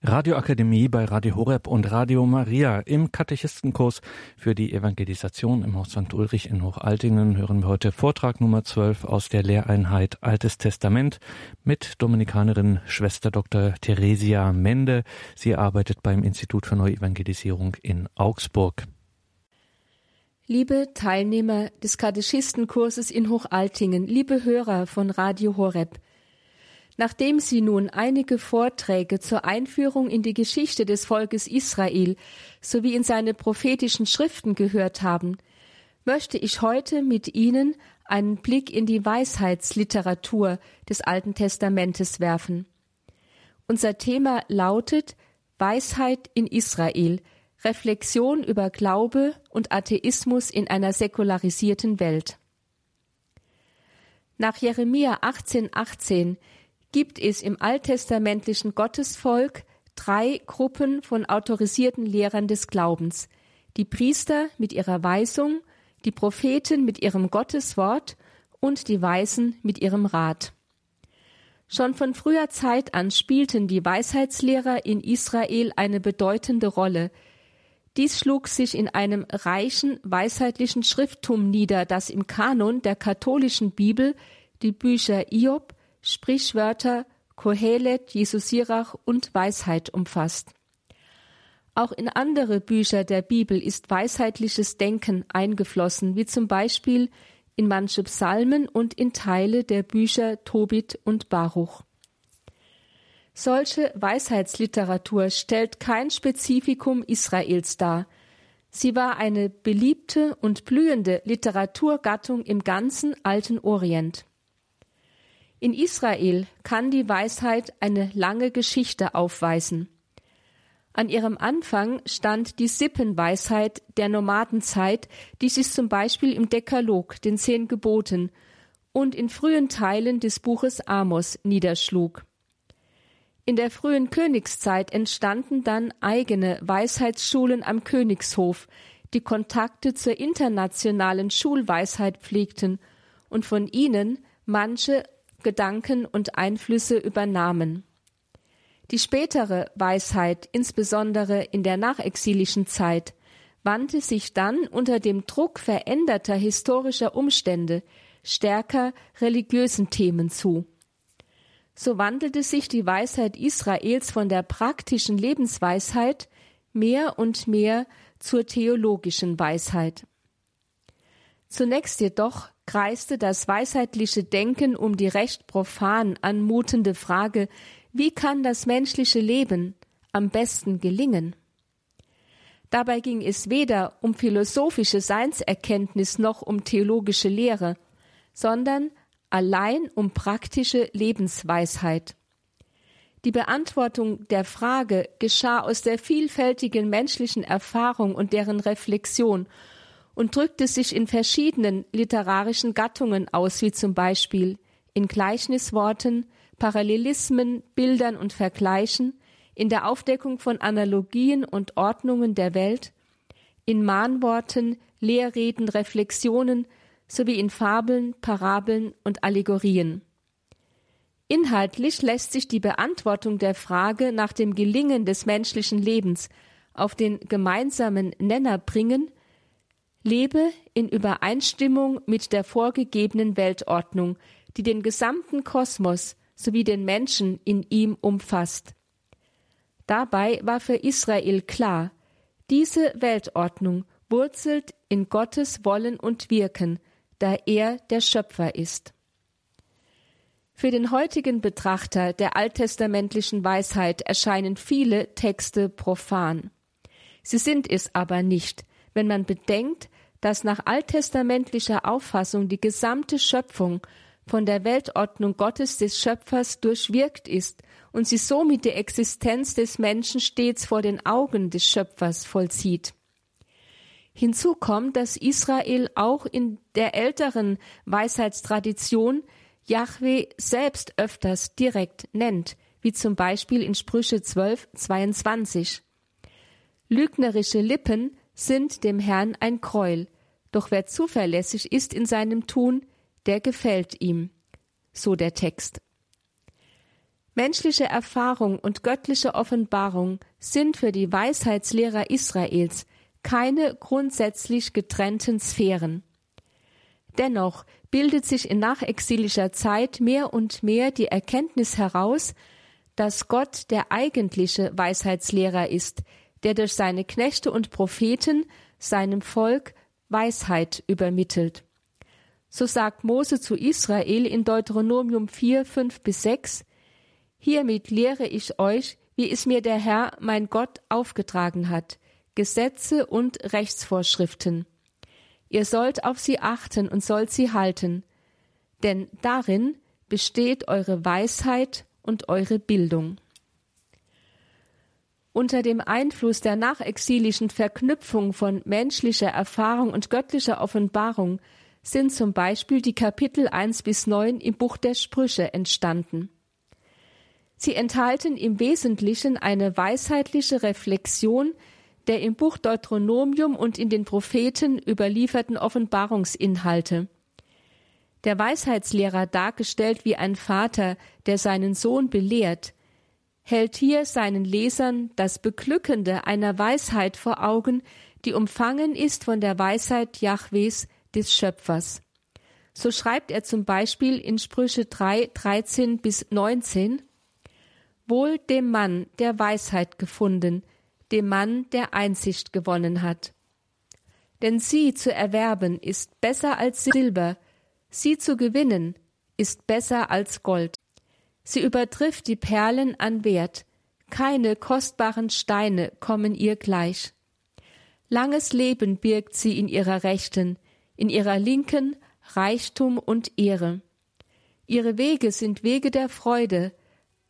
Radioakademie bei Radio Horeb und Radio Maria. Im Katechistenkurs für die Evangelisation im Haus St. Ulrich in Hochaltingen hören wir heute Vortrag Nummer 12 aus der Lehreinheit Altes Testament mit Dominikanerin Schwester Dr. Theresia Mende. Sie arbeitet beim Institut für Neuevangelisierung in Augsburg. Liebe Teilnehmer des Katechistenkurses in Hochaltingen, liebe Hörer von Radio Horeb, Nachdem Sie nun einige Vorträge zur Einführung in die Geschichte des Volkes Israel sowie in seine prophetischen Schriften gehört haben, möchte ich heute mit Ihnen einen Blick in die Weisheitsliteratur des Alten Testamentes werfen. Unser Thema lautet Weisheit in Israel, Reflexion über Glaube und Atheismus in einer säkularisierten Welt. Nach Jeremia 18,18 18 gibt es im alttestamentlichen Gottesvolk drei Gruppen von autorisierten Lehrern des Glaubens. Die Priester mit ihrer Weisung, die Propheten mit ihrem Gotteswort und die Weisen mit ihrem Rat. Schon von früher Zeit an spielten die Weisheitslehrer in Israel eine bedeutende Rolle. Dies schlug sich in einem reichen weisheitlichen Schrifttum nieder, das im Kanon der katholischen Bibel die Bücher Iob, Sprichwörter, Kohelet, Jesus Sirach und Weisheit umfasst. Auch in andere Bücher der Bibel ist weisheitliches Denken eingeflossen, wie zum Beispiel in manche Psalmen und in Teile der Bücher Tobit und Baruch. Solche Weisheitsliteratur stellt kein Spezifikum Israels dar. Sie war eine beliebte und blühende Literaturgattung im ganzen alten Orient. In Israel kann die Weisheit eine lange Geschichte aufweisen. An ihrem Anfang stand die Sippenweisheit der Nomadenzeit, die sich zum Beispiel im Dekalog, den zehn Geboten, und in frühen Teilen des Buches Amos niederschlug. In der frühen Königszeit entstanden dann eigene Weisheitsschulen am Königshof, die Kontakte zur internationalen Schulweisheit pflegten und von ihnen manche Gedanken und Einflüsse übernahmen. Die spätere Weisheit, insbesondere in der nachexilischen Zeit, wandte sich dann unter dem Druck veränderter historischer Umstände stärker religiösen Themen zu. So wandelte sich die Weisheit Israels von der praktischen Lebensweisheit mehr und mehr zur theologischen Weisheit. Zunächst jedoch kreiste das weisheitliche Denken um die recht profan anmutende Frage, wie kann das menschliche Leben am besten gelingen? Dabei ging es weder um philosophische Seinserkenntnis noch um theologische Lehre, sondern allein um praktische Lebensweisheit. Die Beantwortung der Frage geschah aus der vielfältigen menschlichen Erfahrung und deren Reflexion und drückte sich in verschiedenen literarischen Gattungen aus, wie zum Beispiel in Gleichnisworten, Parallelismen, Bildern und Vergleichen, in der Aufdeckung von Analogien und Ordnungen der Welt, in Mahnworten, Lehrreden, Reflexionen sowie in Fabeln, Parabeln und Allegorien. Inhaltlich lässt sich die Beantwortung der Frage nach dem Gelingen des menschlichen Lebens auf den gemeinsamen Nenner bringen lebe in Übereinstimmung mit der vorgegebenen Weltordnung, die den gesamten Kosmos sowie den Menschen in ihm umfasst. Dabei war für Israel klar, diese Weltordnung wurzelt in Gottes Wollen und Wirken, da er der Schöpfer ist. Für den heutigen Betrachter der alttestamentlichen Weisheit erscheinen viele Texte profan. Sie sind es aber nicht, wenn man bedenkt, dass nach alttestamentlicher Auffassung die gesamte Schöpfung von der Weltordnung Gottes des Schöpfers durchwirkt ist und sie somit die Existenz des Menschen stets vor den Augen des Schöpfers vollzieht. Hinzu kommt, dass Israel auch in der älteren Weisheitstradition Yahweh selbst öfters direkt nennt, wie zum Beispiel in Sprüche 12, 22. Lügnerische Lippen sind dem Herrn ein Gräuel, doch wer zuverlässig ist in seinem Tun, der gefällt ihm. So der Text. Menschliche Erfahrung und göttliche Offenbarung sind für die Weisheitslehrer Israels keine grundsätzlich getrennten Sphären. Dennoch bildet sich in nachexilischer Zeit mehr und mehr die Erkenntnis heraus, dass Gott der eigentliche Weisheitslehrer ist, der durch seine Knechte und Propheten seinem Volk Weisheit übermittelt. So sagt Mose zu Israel in Deuteronomium 4, 5 bis 6, Hiermit lehre ich euch, wie es mir der Herr, mein Gott, aufgetragen hat, Gesetze und Rechtsvorschriften. Ihr sollt auf sie achten und sollt sie halten, denn darin besteht eure Weisheit und eure Bildung. Unter dem Einfluss der nachexilischen Verknüpfung von menschlicher Erfahrung und göttlicher Offenbarung sind zum Beispiel die Kapitel 1 bis 9 im Buch der Sprüche entstanden. Sie enthalten im Wesentlichen eine weisheitliche Reflexion der im Buch Deuteronomium und in den Propheten überlieferten Offenbarungsinhalte. Der Weisheitslehrer dargestellt wie ein Vater, der seinen Sohn belehrt, hält hier seinen Lesern das Beglückende einer Weisheit vor Augen, die umfangen ist von der Weisheit Jahwes, des Schöpfers. So schreibt er zum Beispiel in Sprüche 3, 13 bis 19, Wohl dem Mann, der Weisheit gefunden, dem Mann, der Einsicht gewonnen hat. Denn sie zu erwerben ist besser als Silber, sie zu gewinnen ist besser als Gold. Sie übertrifft die Perlen an Wert, keine kostbaren Steine kommen ihr gleich. Langes Leben birgt sie in ihrer Rechten, in ihrer Linken Reichtum und Ehre. Ihre Wege sind Wege der Freude,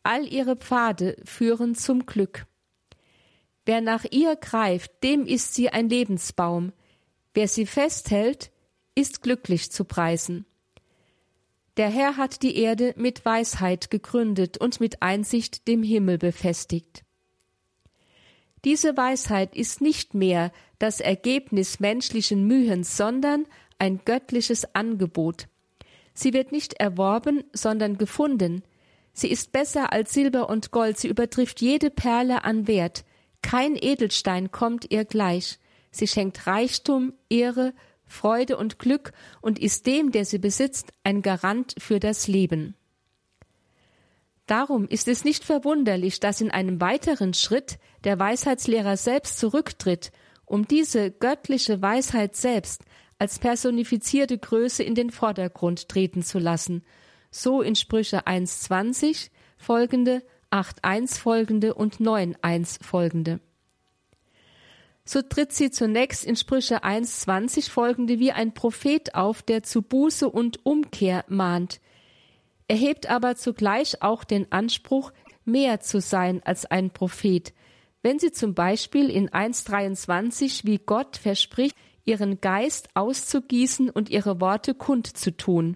all ihre Pfade führen zum Glück. Wer nach ihr greift, dem ist sie ein Lebensbaum, wer sie festhält, ist glücklich zu preisen. Der Herr hat die Erde mit Weisheit gegründet und mit Einsicht dem Himmel befestigt. Diese Weisheit ist nicht mehr das Ergebnis menschlichen Mühens, sondern ein göttliches Angebot. Sie wird nicht erworben, sondern gefunden, Sie ist besser als Silber und Gold, sie übertrifft jede Perle an Wert. Kein Edelstein kommt ihr gleich. Sie schenkt Reichtum, Ehre, Freude und Glück und ist dem, der sie besitzt, ein Garant für das Leben. Darum ist es nicht verwunderlich, dass in einem weiteren Schritt der Weisheitslehrer selbst zurücktritt, um diese göttliche Weisheit selbst als personifizierte Größe in den Vordergrund treten zu lassen so in Sprüche 1.20 folgende, 8.1 folgende und 9.1 folgende. So tritt sie zunächst in Sprüche 1.20 folgende wie ein Prophet auf, der zu Buße und Umkehr mahnt, erhebt aber zugleich auch den Anspruch, mehr zu sein als ein Prophet, wenn sie zum Beispiel in 1.23 wie Gott verspricht, ihren Geist auszugießen und ihre Worte kundzutun.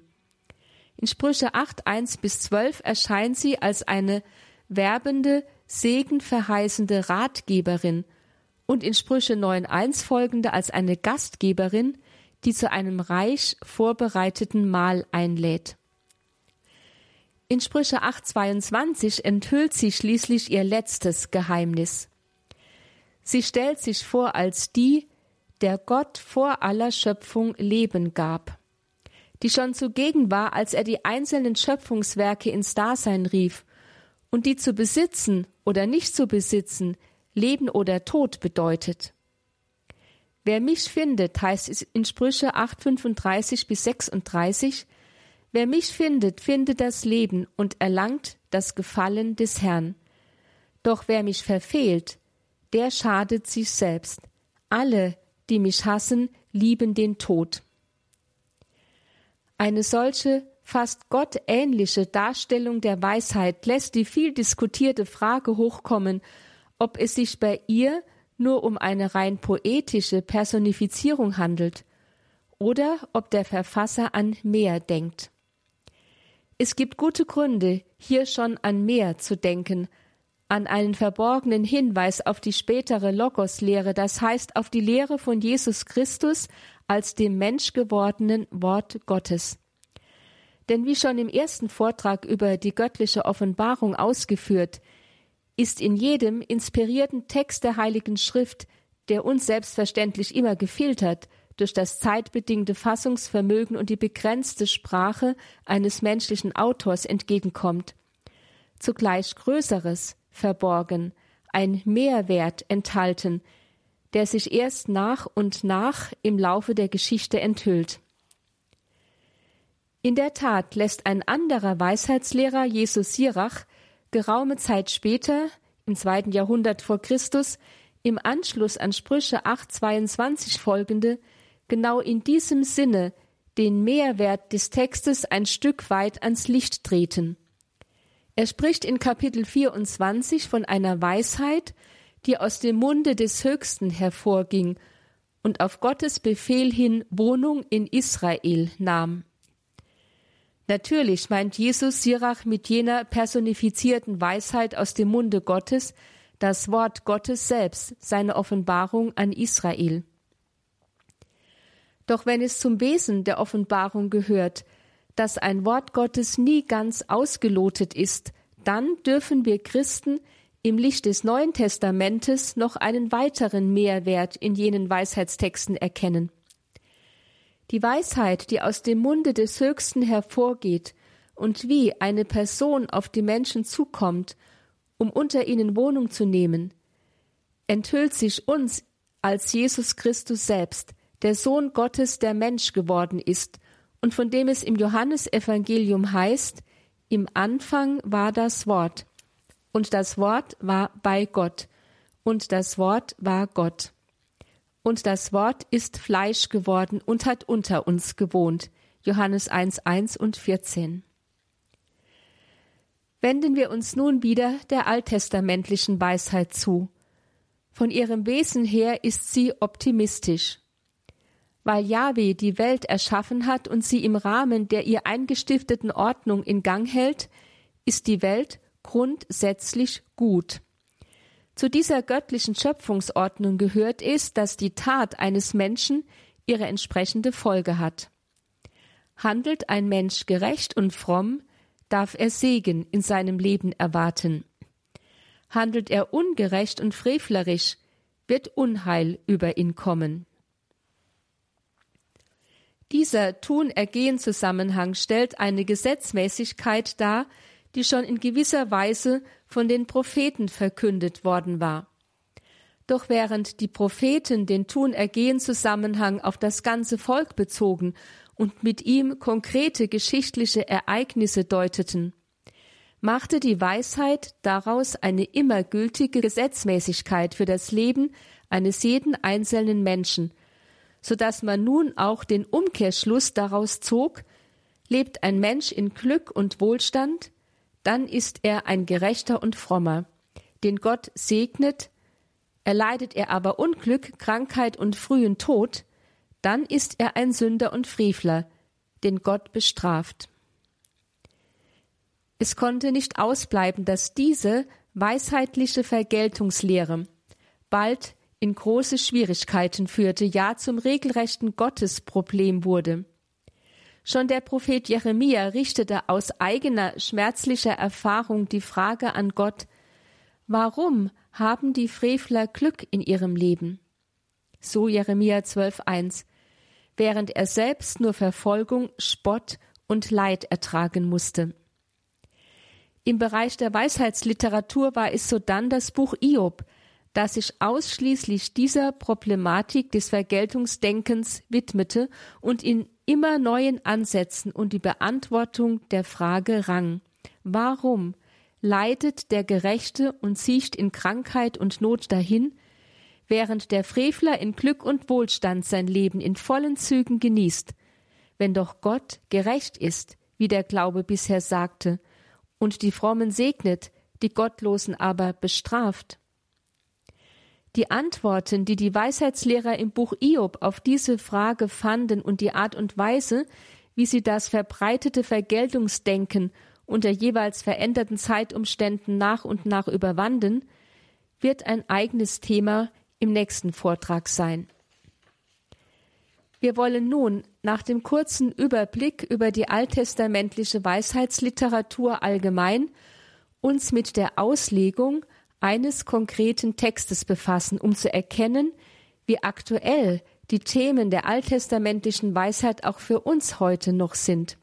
In Sprüche 8, 1 bis 12 erscheint sie als eine werbende, segenverheißende Ratgeberin und in Sprüche 9, 1 folgende als eine Gastgeberin, die zu einem reich vorbereiteten Mahl einlädt. In Sprüche 8, 22 enthüllt sie schließlich ihr letztes Geheimnis. Sie stellt sich vor als die, der Gott vor aller Schöpfung Leben gab die schon zugegen war, als er die einzelnen Schöpfungswerke ins Dasein rief, und die zu besitzen oder nicht zu besitzen, Leben oder Tod bedeutet. Wer mich findet, heißt es in Sprüche 8, 35 bis 36, wer mich findet, findet das Leben und erlangt das Gefallen des Herrn. Doch wer mich verfehlt, der schadet sich selbst. Alle, die mich hassen, lieben den Tod. Eine solche fast gottähnliche Darstellung der Weisheit lässt die viel diskutierte Frage hochkommen, ob es sich bei ihr nur um eine rein poetische Personifizierung handelt oder ob der Verfasser an mehr denkt. Es gibt gute Gründe, hier schon an mehr zu denken, an einen verborgenen Hinweis auf die spätere Logos-Lehre, das heißt auf die Lehre von Jesus Christus als dem menschgewordenen Wort Gottes. Denn wie schon im ersten Vortrag über die göttliche Offenbarung ausgeführt, ist in jedem inspirierten Text der Heiligen Schrift, der uns selbstverständlich immer gefiltert, durch das zeitbedingte Fassungsvermögen und die begrenzte Sprache eines menschlichen Autors entgegenkommt. Zugleich Größeres verborgen, ein Mehrwert enthalten, der sich erst nach und nach im Laufe der Geschichte enthüllt. In der Tat lässt ein anderer Weisheitslehrer, Jesus Sirach, geraume Zeit später, im zweiten Jahrhundert vor Christus, im Anschluss an Sprüche 8,22 folgende, genau in diesem Sinne den Mehrwert des Textes ein Stück weit ans Licht treten. Er spricht in Kapitel 24 von einer Weisheit, die aus dem Munde des Höchsten hervorging und auf Gottes Befehl hin Wohnung in Israel nahm. Natürlich meint Jesus Sirach mit jener personifizierten Weisheit aus dem Munde Gottes das Wort Gottes selbst, seine Offenbarung an Israel. Doch wenn es zum Wesen der Offenbarung gehört, dass ein Wort Gottes nie ganz ausgelotet ist, dann dürfen wir Christen im Licht des Neuen Testamentes noch einen weiteren Mehrwert in jenen Weisheitstexten erkennen. Die Weisheit, die aus dem Munde des Höchsten hervorgeht und wie eine Person auf die Menschen zukommt, um unter ihnen Wohnung zu nehmen, enthüllt sich uns als Jesus Christus selbst, der Sohn Gottes, der Mensch geworden ist und von dem es im Johannesevangelium heißt, im Anfang war das Wort, und das Wort war bei Gott, und das Wort war Gott. Und das Wort ist Fleisch geworden und hat unter uns gewohnt. Johannes 1, 1 und 14. Wenden wir uns nun wieder der alttestamentlichen Weisheit zu. Von ihrem Wesen her ist sie optimistisch. Weil Yahweh die Welt erschaffen hat und sie im Rahmen der ihr eingestifteten Ordnung in Gang hält, ist die Welt grundsätzlich gut. Zu dieser göttlichen Schöpfungsordnung gehört es, dass die Tat eines Menschen ihre entsprechende Folge hat. Handelt ein Mensch gerecht und fromm, darf er Segen in seinem Leben erwarten. Handelt er ungerecht und frevlerisch, wird Unheil über ihn kommen. Dieser Tun-Ergehen-Zusammenhang stellt eine Gesetzmäßigkeit dar, die schon in gewisser Weise von den Propheten verkündet worden war. Doch während die Propheten den Tun-Ergehen-Zusammenhang auf das ganze Volk bezogen und mit ihm konkrete geschichtliche Ereignisse deuteten, machte die Weisheit daraus eine immer gültige Gesetzmäßigkeit für das Leben eines jeden einzelnen Menschen – so dass man nun auch den Umkehrschluss daraus zog, lebt ein Mensch in Glück und Wohlstand, dann ist er ein Gerechter und Frommer, den Gott segnet, erleidet er aber Unglück, Krankheit und frühen Tod, dann ist er ein Sünder und Frevler, den Gott bestraft. Es konnte nicht ausbleiben, dass diese weisheitliche Vergeltungslehre bald in große Schwierigkeiten führte, ja zum regelrechten Gottesproblem wurde. Schon der Prophet Jeremia richtete aus eigener schmerzlicher Erfahrung die Frage an Gott, warum haben die Frevler Glück in ihrem Leben? So Jeremia 12.1, während er selbst nur Verfolgung, Spott und Leid ertragen musste. Im Bereich der Weisheitsliteratur war es sodann das Buch Iob, das sich ausschließlich dieser Problematik des Vergeltungsdenkens widmete und in immer neuen Ansätzen und die Beantwortung der Frage rang. Warum leidet der Gerechte und siecht in Krankheit und Not dahin, während der Frevler in Glück und Wohlstand sein Leben in vollen Zügen genießt, wenn doch Gott gerecht ist, wie der Glaube bisher sagte, und die Frommen segnet, die Gottlosen aber bestraft? Die Antworten, die die Weisheitslehrer im Buch Iob auf diese Frage fanden und die Art und Weise, wie sie das verbreitete Vergeltungsdenken unter jeweils veränderten Zeitumständen nach und nach überwanden, wird ein eigenes Thema im nächsten Vortrag sein. Wir wollen nun nach dem kurzen Überblick über die alttestamentliche Weisheitsliteratur allgemein uns mit der Auslegung eines konkreten Textes befassen, um zu erkennen, wie aktuell die Themen der alttestamentlichen Weisheit auch für uns heute noch sind.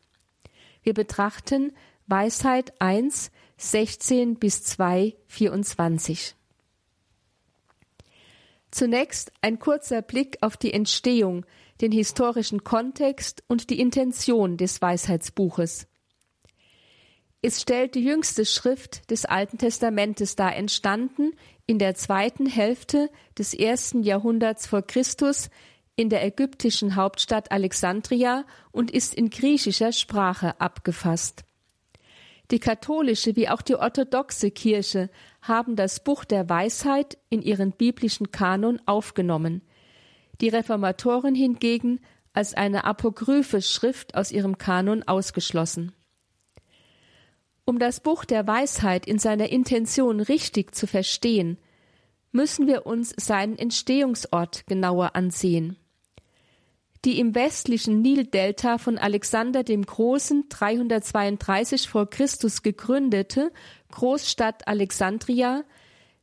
Wir betrachten Weisheit 1, 16 bis 2, 24. Zunächst ein kurzer Blick auf die Entstehung, den historischen Kontext und die Intention des Weisheitsbuches. Es stellt die jüngste Schrift des Alten Testamentes dar, entstanden in der zweiten Hälfte des ersten Jahrhunderts vor Christus in der ägyptischen Hauptstadt Alexandria und ist in griechischer Sprache abgefasst. Die katholische wie auch die orthodoxe Kirche haben das Buch der Weisheit in ihren biblischen Kanon aufgenommen, die Reformatoren hingegen als eine apokryphe Schrift aus ihrem Kanon ausgeschlossen. Um das Buch der Weisheit in seiner Intention richtig zu verstehen, müssen wir uns seinen Entstehungsort genauer ansehen. Die im westlichen Nildelta von Alexander dem Großen 332 vor Christus gegründete Großstadt Alexandria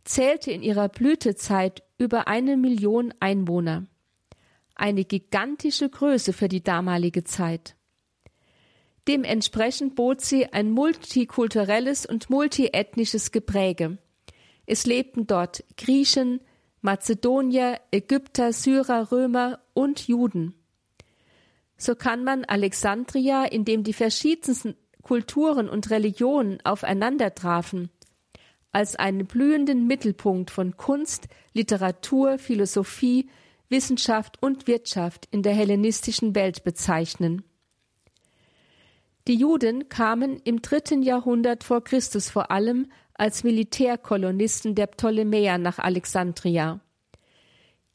zählte in ihrer Blütezeit über eine Million Einwohner. Eine gigantische Größe für die damalige Zeit. Dementsprechend bot sie ein multikulturelles und multiethnisches Gepräge. Es lebten dort Griechen, Mazedonier, Ägypter, Syrer, Römer und Juden. So kann man Alexandria, in dem die verschiedensten Kulturen und Religionen aufeinander trafen, als einen blühenden Mittelpunkt von Kunst, Literatur, Philosophie, Wissenschaft und Wirtschaft in der hellenistischen Welt bezeichnen. Die Juden kamen im dritten Jahrhundert vor Christus vor allem als Militärkolonisten der Ptolemäer nach Alexandria.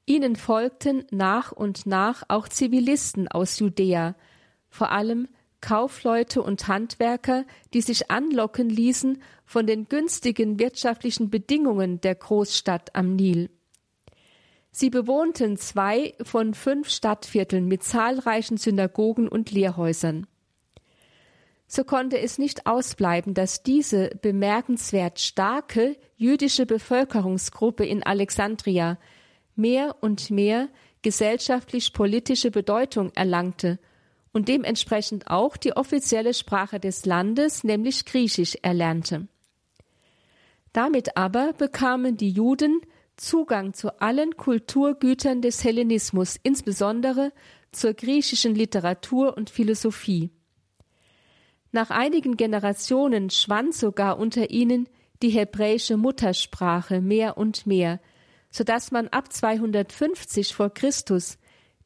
Ihnen folgten nach und nach auch Zivilisten aus Judäa, vor allem Kaufleute und Handwerker, die sich anlocken ließen von den günstigen wirtschaftlichen Bedingungen der Großstadt am Nil. Sie bewohnten zwei von fünf Stadtvierteln mit zahlreichen Synagogen und Lehrhäusern so konnte es nicht ausbleiben, dass diese bemerkenswert starke jüdische Bevölkerungsgruppe in Alexandria mehr und mehr gesellschaftlich-politische Bedeutung erlangte und dementsprechend auch die offizielle Sprache des Landes, nämlich Griechisch, erlernte. Damit aber bekamen die Juden Zugang zu allen Kulturgütern des Hellenismus, insbesondere zur griechischen Literatur und Philosophie. Nach einigen Generationen schwand sogar unter ihnen die hebräische Muttersprache mehr und mehr, so dass man ab 250 vor Christus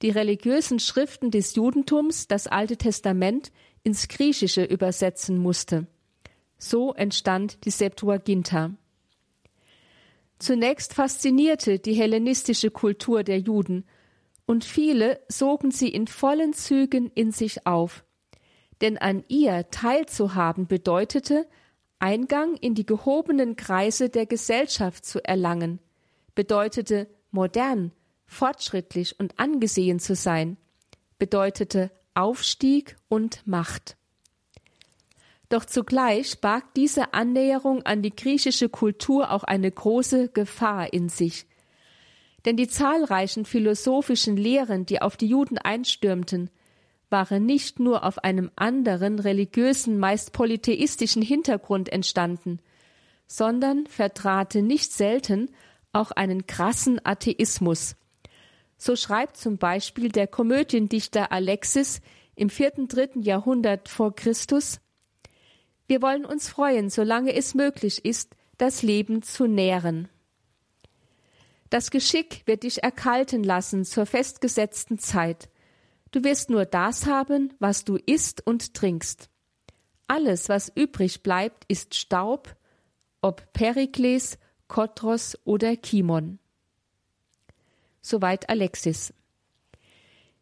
die religiösen Schriften des Judentums, das Alte Testament, ins Griechische übersetzen musste. So entstand die Septuaginta. Zunächst faszinierte die hellenistische Kultur der Juden, und viele sogen sie in vollen Zügen in sich auf, denn an ihr teilzuhaben bedeutete, Eingang in die gehobenen Kreise der Gesellschaft zu erlangen, bedeutete modern, fortschrittlich und angesehen zu sein, bedeutete Aufstieg und Macht. Doch zugleich barg diese Annäherung an die griechische Kultur auch eine große Gefahr in sich. Denn die zahlreichen philosophischen Lehren, die auf die Juden einstürmten, waren nicht nur auf einem anderen religiösen, meist polytheistischen Hintergrund entstanden, sondern vertrate nicht selten auch einen krassen Atheismus. So schreibt zum Beispiel der Komödiendichter Alexis im vierten, dritten Jahrhundert vor Christus Wir wollen uns freuen, solange es möglich ist, das Leben zu nähren. Das Geschick wird dich erkalten lassen zur festgesetzten Zeit. Du wirst nur das haben, was du isst und trinkst. Alles, was übrig bleibt, ist Staub, ob Perikles, Kotros oder Kimon. Soweit Alexis.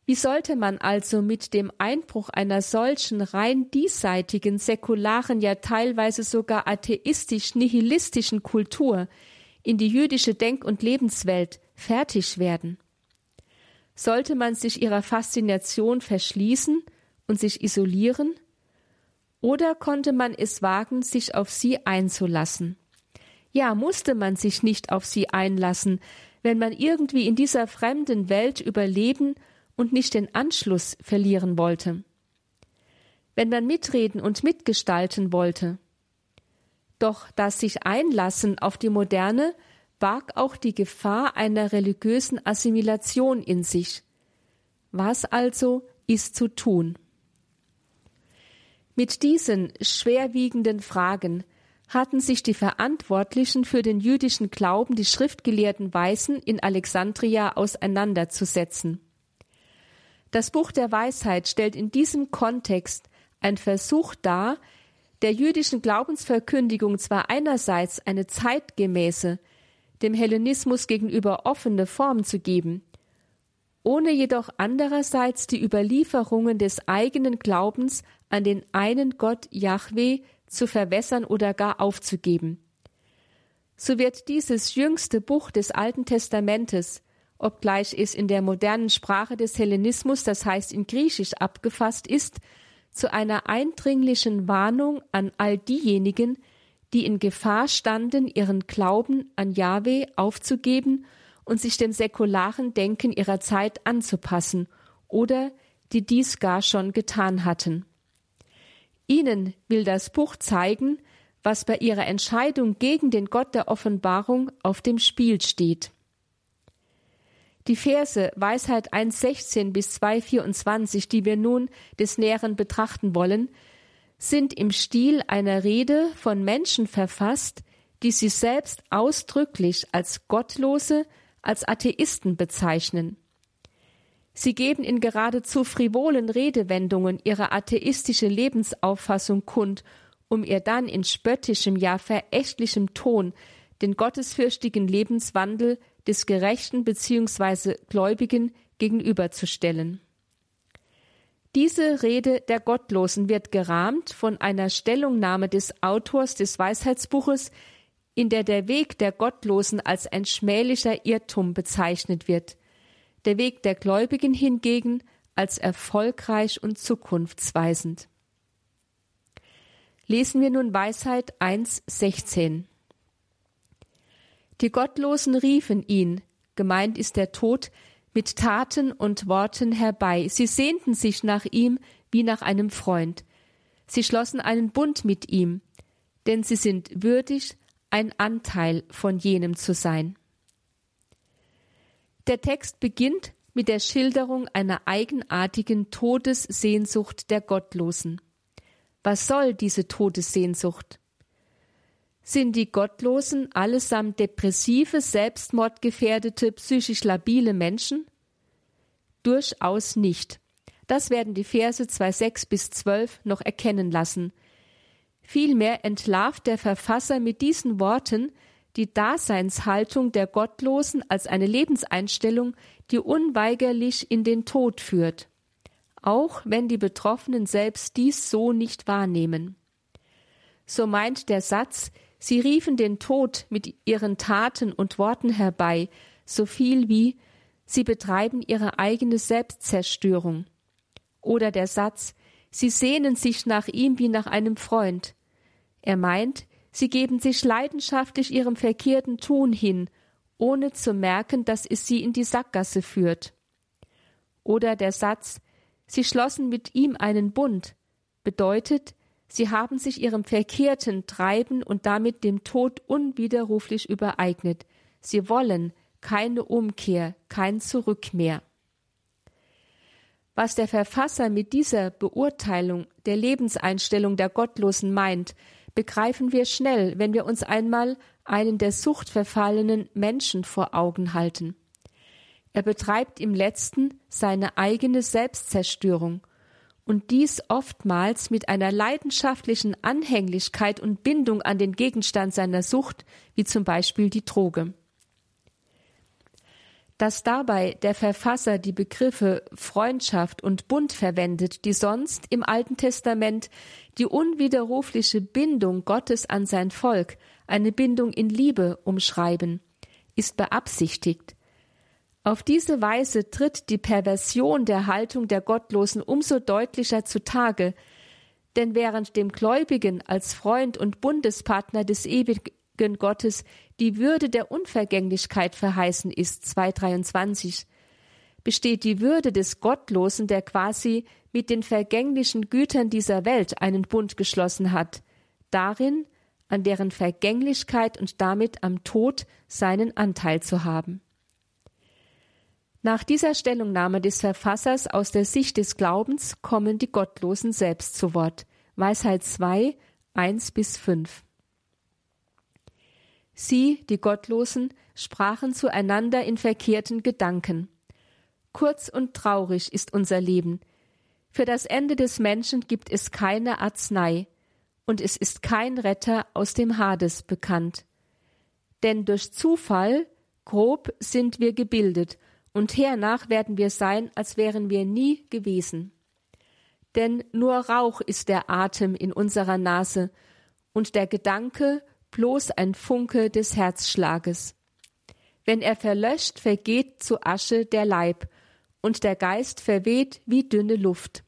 Wie sollte man also mit dem Einbruch einer solchen rein diesseitigen, säkularen, ja teilweise sogar atheistisch-nihilistischen Kultur in die jüdische Denk- und Lebenswelt fertig werden? Sollte man sich ihrer Faszination verschließen und sich isolieren? Oder konnte man es wagen, sich auf sie einzulassen? Ja, musste man sich nicht auf sie einlassen, wenn man irgendwie in dieser fremden Welt überleben und nicht den Anschluss verlieren wollte. Wenn man mitreden und mitgestalten wollte. Doch das sich einlassen auf die Moderne barg auch die Gefahr einer religiösen Assimilation in sich. Was also ist zu tun? Mit diesen schwerwiegenden Fragen hatten sich die Verantwortlichen für den jüdischen Glauben, die schriftgelehrten Weisen in Alexandria auseinanderzusetzen. Das Buch der Weisheit stellt in diesem Kontext ein Versuch dar, der jüdischen Glaubensverkündigung zwar einerseits eine zeitgemäße, dem Hellenismus gegenüber offene Form zu geben, ohne jedoch andererseits die Überlieferungen des eigenen Glaubens an den einen Gott Yahweh zu verwässern oder gar aufzugeben. So wird dieses jüngste Buch des Alten Testamentes, obgleich es in der modernen Sprache des Hellenismus, das heißt in Griechisch abgefasst ist, zu einer eindringlichen Warnung an all diejenigen, die in Gefahr standen, ihren Glauben an Jahwe aufzugeben und sich dem säkularen Denken ihrer Zeit anzupassen oder die dies gar schon getan hatten. Ihnen will das Buch zeigen, was bei ihrer Entscheidung gegen den Gott der Offenbarung auf dem Spiel steht. Die Verse Weisheit 1,16 bis 2,24, die wir nun des Näheren betrachten wollen, sind im Stil einer Rede von Menschen verfasst, die sie selbst ausdrücklich als Gottlose, als Atheisten bezeichnen. Sie geben in geradezu frivolen Redewendungen ihre atheistische Lebensauffassung kund, um ihr dann in spöttischem, ja verächtlichem Ton den gottesfürchtigen Lebenswandel des Gerechten bzw. Gläubigen gegenüberzustellen. Diese Rede der Gottlosen wird gerahmt von einer Stellungnahme des Autors des Weisheitsbuches, in der der Weg der Gottlosen als ein schmählicher Irrtum bezeichnet wird, der Weg der Gläubigen hingegen als erfolgreich und zukunftsweisend. Lesen wir nun Weisheit 1,16. Die Gottlosen riefen ihn, gemeint ist der Tod, mit Taten und Worten herbei. Sie sehnten sich nach ihm wie nach einem Freund. Sie schlossen einen Bund mit ihm, denn sie sind würdig, ein Anteil von jenem zu sein. Der Text beginnt mit der Schilderung einer eigenartigen Todessehnsucht der Gottlosen. Was soll diese Todessehnsucht? Sind die Gottlosen allesamt depressive, selbstmordgefährdete, psychisch labile Menschen? Durchaus nicht. Das werden die Verse 2,6 bis 12 noch erkennen lassen. Vielmehr entlarvt der Verfasser mit diesen Worten die Daseinshaltung der Gottlosen als eine Lebenseinstellung, die unweigerlich in den Tod führt, auch wenn die Betroffenen selbst dies so nicht wahrnehmen. So meint der Satz, sie riefen den Tod mit ihren Taten und Worten herbei, so viel wie sie betreiben ihre eigene Selbstzerstörung. Oder der Satz, sie sehnen sich nach ihm wie nach einem Freund. Er meint, Sie geben sich leidenschaftlich ihrem verkehrten Tun hin, ohne zu merken, dass es sie in die Sackgasse führt. Oder der Satz Sie schlossen mit ihm einen Bund bedeutet, sie haben sich ihrem verkehrten Treiben und damit dem Tod unwiderruflich übereignet. Sie wollen keine Umkehr, kein Zurück mehr. Was der Verfasser mit dieser Beurteilung der Lebenseinstellung der Gottlosen meint, begreifen wir schnell, wenn wir uns einmal einen der Sucht verfallenen Menschen vor Augen halten. Er betreibt im letzten seine eigene Selbstzerstörung und dies oftmals mit einer leidenschaftlichen Anhänglichkeit und Bindung an den Gegenstand seiner Sucht, wie zum Beispiel die Droge dass dabei der Verfasser die Begriffe Freundschaft und Bund verwendet, die sonst im Alten Testament die unwiderrufliche Bindung Gottes an sein Volk, eine Bindung in Liebe umschreiben, ist beabsichtigt. Auf diese Weise tritt die Perversion der Haltung der Gottlosen umso deutlicher zutage, denn während dem Gläubigen als Freund und Bundespartner des ewigen Gottes die Würde der Unvergänglichkeit verheißen ist, 223, besteht die Würde des Gottlosen, der quasi mit den vergänglichen Gütern dieser Welt einen Bund geschlossen hat, darin, an deren Vergänglichkeit und damit am Tod seinen Anteil zu haben. Nach dieser Stellungnahme des Verfassers aus der Sicht des Glaubens kommen die Gottlosen selbst zu Wort. Weisheit 2, 1 bis 5. Sie, die Gottlosen, sprachen zueinander in verkehrten Gedanken. Kurz und traurig ist unser Leben. Für das Ende des Menschen gibt es keine Arznei, und es ist kein Retter aus dem Hades bekannt. Denn durch Zufall, grob, sind wir gebildet, und hernach werden wir sein, als wären wir nie gewesen. Denn nur Rauch ist der Atem in unserer Nase, und der Gedanke bloß ein Funke des Herzschlages. Wenn er verlöscht, vergeht zu Asche der Leib, und der Geist verweht wie dünne Luft.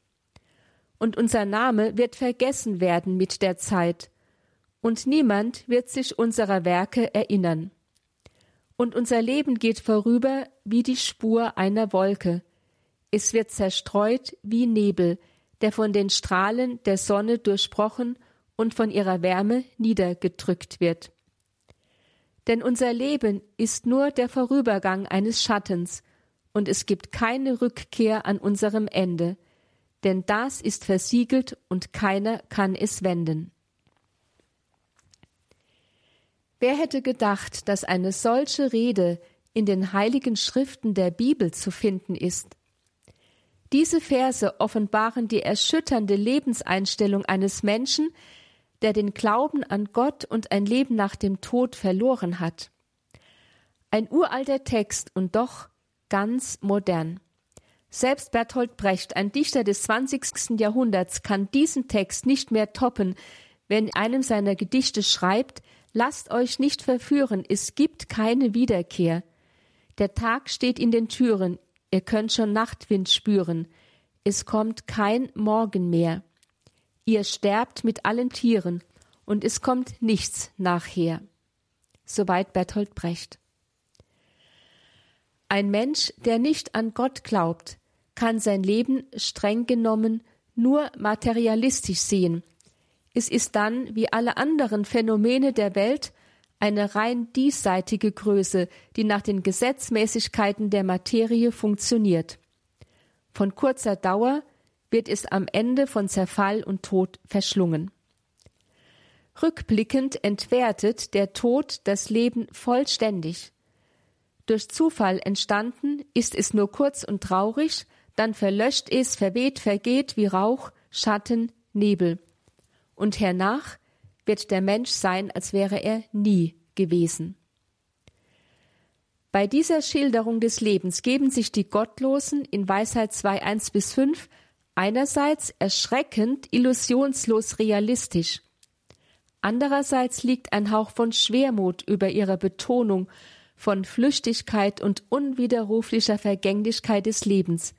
Und unser Name wird vergessen werden mit der Zeit, und niemand wird sich unserer Werke erinnern. Und unser Leben geht vorüber wie die Spur einer Wolke. Es wird zerstreut wie Nebel, der von den Strahlen der Sonne durchbrochen und von ihrer Wärme niedergedrückt wird. Denn unser Leben ist nur der Vorübergang eines Schattens, und es gibt keine Rückkehr an unserem Ende, denn das ist versiegelt und keiner kann es wenden. Wer hätte gedacht, dass eine solche Rede in den heiligen Schriften der Bibel zu finden ist? Diese Verse offenbaren die erschütternde Lebenseinstellung eines Menschen, der den Glauben an Gott und ein Leben nach dem Tod verloren hat. Ein uralter Text und doch ganz modern. Selbst Bertolt Brecht, ein Dichter des 20. Jahrhunderts, kann diesen Text nicht mehr toppen, wenn einem seiner Gedichte schreibt, lasst euch nicht verführen, es gibt keine Wiederkehr. Der Tag steht in den Türen, ihr könnt schon Nachtwind spüren, es kommt kein Morgen mehr. Ihr sterbt mit allen Tieren, und es kommt nichts nachher. Soweit Bertolt Brecht. Ein Mensch, der nicht an Gott glaubt, kann sein Leben streng genommen nur materialistisch sehen. Es ist dann, wie alle anderen Phänomene der Welt, eine rein diesseitige Größe, die nach den Gesetzmäßigkeiten der Materie funktioniert. Von kurzer Dauer wird es am Ende von Zerfall und Tod verschlungen. Rückblickend entwertet der Tod das Leben vollständig. Durch Zufall entstanden, ist es nur kurz und traurig, dann verlöscht es, verweht, vergeht wie Rauch, Schatten, Nebel. Und hernach wird der Mensch sein, als wäre er nie gewesen. Bei dieser Schilderung des Lebens geben sich die Gottlosen in Weisheit 2, 1 bis 5 einerseits erschreckend illusionslos realistisch, andererseits liegt ein Hauch von Schwermut über ihrer Betonung von Flüchtigkeit und unwiderruflicher Vergänglichkeit des Lebens,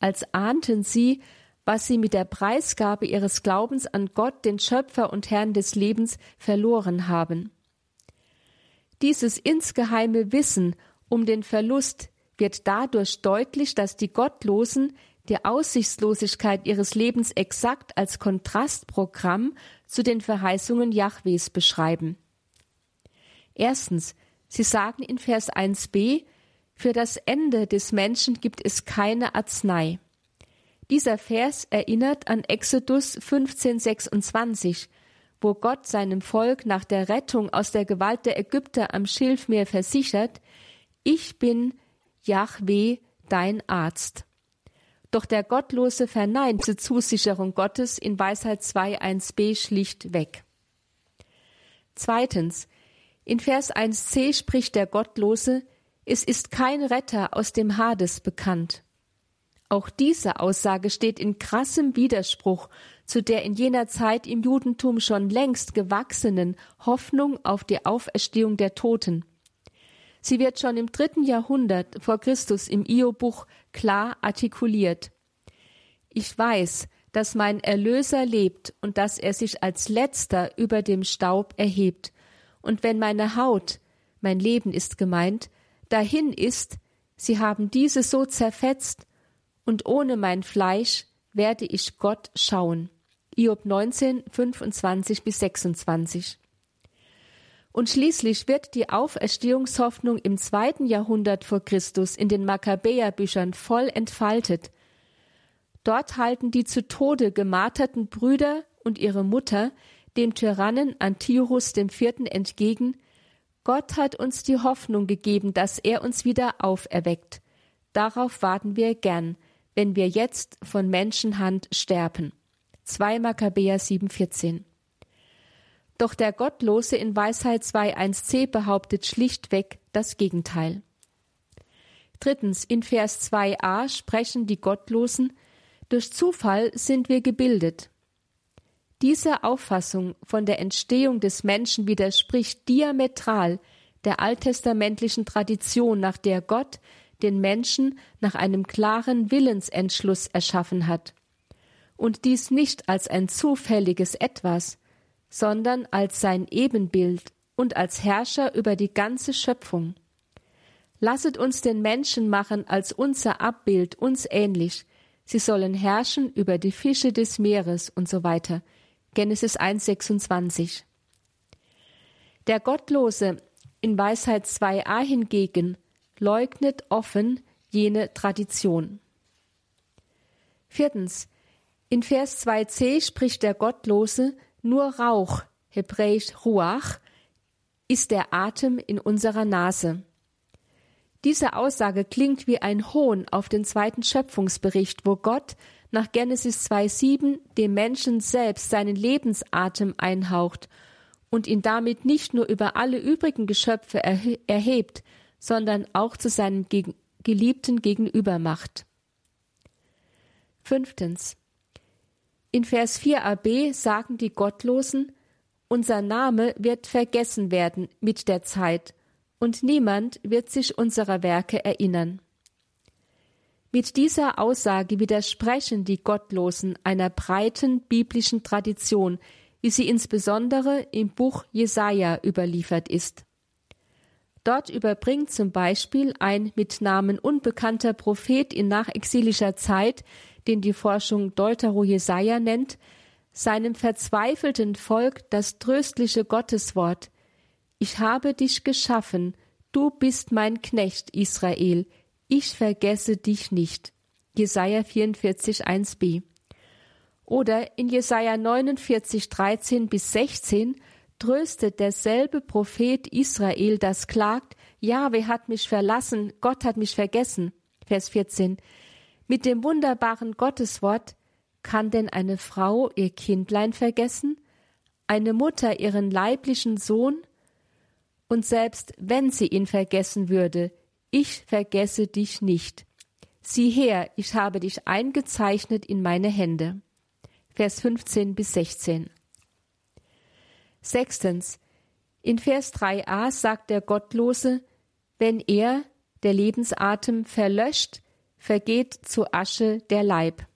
als ahnten sie, was sie mit der Preisgabe ihres Glaubens an Gott, den Schöpfer und Herrn des Lebens, verloren haben. Dieses insgeheime Wissen um den Verlust wird dadurch deutlich, dass die Gottlosen die Aussichtslosigkeit ihres Lebens exakt als Kontrastprogramm zu den Verheißungen Jahwes beschreiben. Erstens, Sie sagen in Vers 1b, für das Ende des Menschen gibt es keine Arznei. Dieser Vers erinnert an Exodus 1526, wo Gott seinem Volk nach der Rettung aus der Gewalt der Ägypter am Schilfmeer versichert, ich bin Yahweh, dein Arzt. Doch der Gottlose verneint diese Zusicherung Gottes in Weisheit 2.1b schlicht weg. Zweitens, in Vers 1c spricht der Gottlose, es ist kein Retter aus dem Hades bekannt. Auch diese Aussage steht in krassem Widerspruch zu der in jener Zeit im Judentum schon längst gewachsenen Hoffnung auf die Auferstehung der Toten. Sie wird schon im dritten Jahrhundert vor Christus im Io-Buch klar artikuliert. Ich weiß, dass mein Erlöser lebt und dass er sich als letzter über dem Staub erhebt. Und wenn meine Haut, mein Leben ist gemeint, dahin ist, sie haben diese so zerfetzt, und ohne mein Fleisch werde ich Gott schauen. Iob 19, 25 bis 26. Und schließlich wird die Auferstehungshoffnung im zweiten Jahrhundert vor Christus in den Makkabäerbüchern voll entfaltet. Dort halten die zu Tode gemarterten Brüder und ihre Mutter dem Tyrannen Antiochus IV. entgegen, Gott hat uns die Hoffnung gegeben, dass er uns wieder auferweckt. Darauf warten wir gern, wenn wir jetzt von Menschenhand sterben. 2 Makkabäer 7,14 Doch der Gottlose in Weisheit 2,1c behauptet schlichtweg das Gegenteil. Drittens, in Vers 2a sprechen die Gottlosen, durch Zufall sind wir gebildet. Diese Auffassung von der Entstehung des Menschen widerspricht diametral der alttestamentlichen Tradition, nach der Gott den Menschen nach einem klaren Willensentschluss erschaffen hat. Und dies nicht als ein zufälliges Etwas, sondern als sein Ebenbild und als Herrscher über die ganze Schöpfung. Lasset uns den Menschen machen als unser Abbild uns ähnlich. Sie sollen herrschen über die Fische des Meeres und so weiter. Genesis 1,26. Der Gottlose in Weisheit 2a hingegen leugnet offen jene Tradition. Viertens. In Vers 2c spricht der Gottlose nur Rauch, hebräisch Ruach, ist der Atem in unserer Nase. Diese Aussage klingt wie ein Hohn auf den zweiten Schöpfungsbericht, wo Gott nach Genesis 2,7 dem Menschen selbst seinen Lebensatem einhaucht und ihn damit nicht nur über alle übrigen Geschöpfe erhebt, sondern auch zu seinem Geliebten gegenüber macht. Fünftens. In Vers 4a-b sagen die Gottlosen, unser Name wird vergessen werden mit der Zeit, und niemand wird sich unserer Werke erinnern. Mit dieser Aussage widersprechen die Gottlosen einer breiten biblischen Tradition, wie sie insbesondere im Buch Jesaja überliefert ist. Dort überbringt zum Beispiel ein mit Namen unbekannter Prophet in nachexilischer Zeit, den die Forschung Deutero Jesaja nennt, seinem verzweifelten Volk das tröstliche Gotteswort. Ich habe dich geschaffen, du bist mein Knecht Israel, ich vergesse dich nicht. Jesaja 44, 1b. Oder in Jesaja 49, 13 bis 16 tröstet derselbe Prophet Israel, das klagt, Jahwe hat mich verlassen, Gott hat mich vergessen. Vers 14. Mit dem wunderbaren Gotteswort kann denn eine Frau ihr Kindlein vergessen? Eine Mutter ihren leiblichen Sohn? Und selbst wenn sie ihn vergessen würde, ich vergesse dich nicht. Sieh her, ich habe dich eingezeichnet in meine Hände. Vers 15 bis 16. Sechstens. In Vers 3a sagt der Gottlose, wenn er, der Lebensatem, verlöscht, vergeht zu Asche der Leib.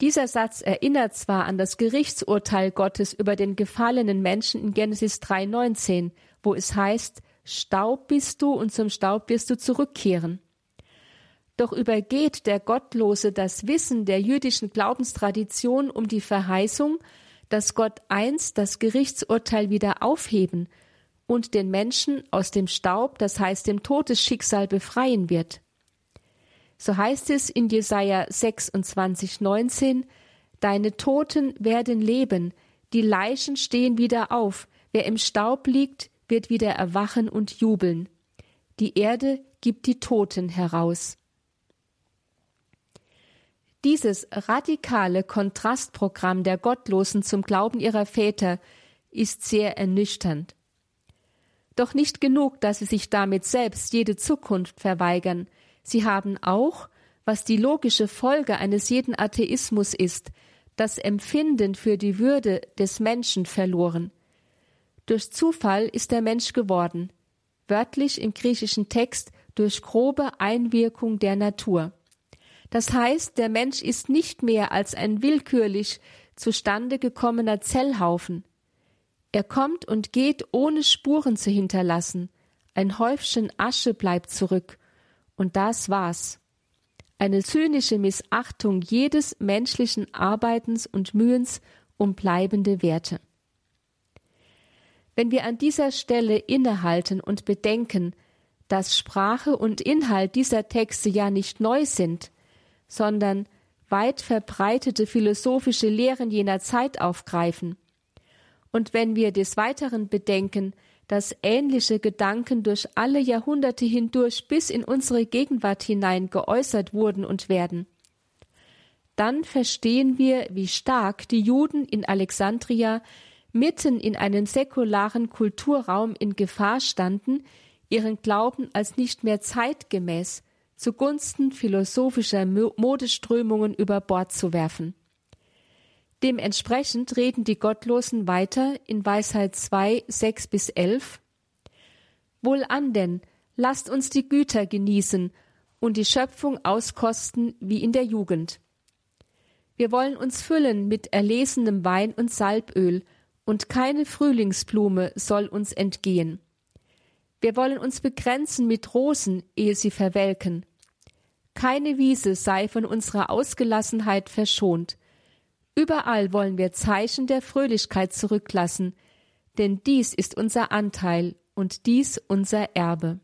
Dieser Satz erinnert zwar an das Gerichtsurteil Gottes über den gefallenen Menschen in Genesis 3,19, wo es heißt, Staub bist du und zum Staub wirst du zurückkehren. Doch übergeht der Gottlose das Wissen der jüdischen Glaubenstradition um die Verheißung, dass Gott einst das Gerichtsurteil wieder aufheben und den Menschen aus dem Staub, das heißt dem Todesschicksal, befreien wird. So heißt es in Jesaja 26, 19, Deine Toten werden leben, die Leichen stehen wieder auf, wer im Staub liegt, wird wieder erwachen und jubeln. Die Erde gibt die Toten heraus. Dieses radikale Kontrastprogramm der Gottlosen zum Glauben ihrer Väter ist sehr ernüchternd. Doch nicht genug, dass sie sich damit selbst jede Zukunft verweigern. Sie haben auch, was die logische Folge eines jeden Atheismus ist, das Empfinden für die Würde des Menschen verloren. Durch Zufall ist der Mensch geworden. wörtlich im griechischen Text durch grobe Einwirkung der Natur. Das heißt, der Mensch ist nicht mehr als ein willkürlich zustande gekommener Zellhaufen. Er kommt und geht, ohne Spuren zu hinterlassen. Ein Häufchen Asche bleibt zurück. Und das war's. Eine zynische Missachtung jedes menschlichen Arbeitens und Mühens um bleibende Werte. Wenn wir an dieser Stelle innehalten und bedenken, dass Sprache und Inhalt dieser Texte ja nicht neu sind, sondern weit verbreitete philosophische Lehren jener Zeit aufgreifen, und wenn wir des Weiteren bedenken, dass ähnliche Gedanken durch alle Jahrhunderte hindurch bis in unsere Gegenwart hinein geäußert wurden und werden, dann verstehen wir, wie stark die Juden in Alexandria mitten in einem säkularen Kulturraum in Gefahr standen, ihren Glauben als nicht mehr zeitgemäß zugunsten philosophischer Modeströmungen über Bord zu werfen. Dementsprechend reden die Gottlosen weiter in Weisheit 2, 6 bis 11. Wohlan denn, lasst uns die Güter genießen und die Schöpfung auskosten wie in der Jugend. Wir wollen uns füllen mit erlesenem Wein und Salböl und keine Frühlingsblume soll uns entgehen. Wir wollen uns begrenzen mit Rosen, ehe sie verwelken. Keine Wiese sei von unserer Ausgelassenheit verschont. Überall wollen wir Zeichen der Fröhlichkeit zurücklassen, denn dies ist unser Anteil und dies unser Erbe.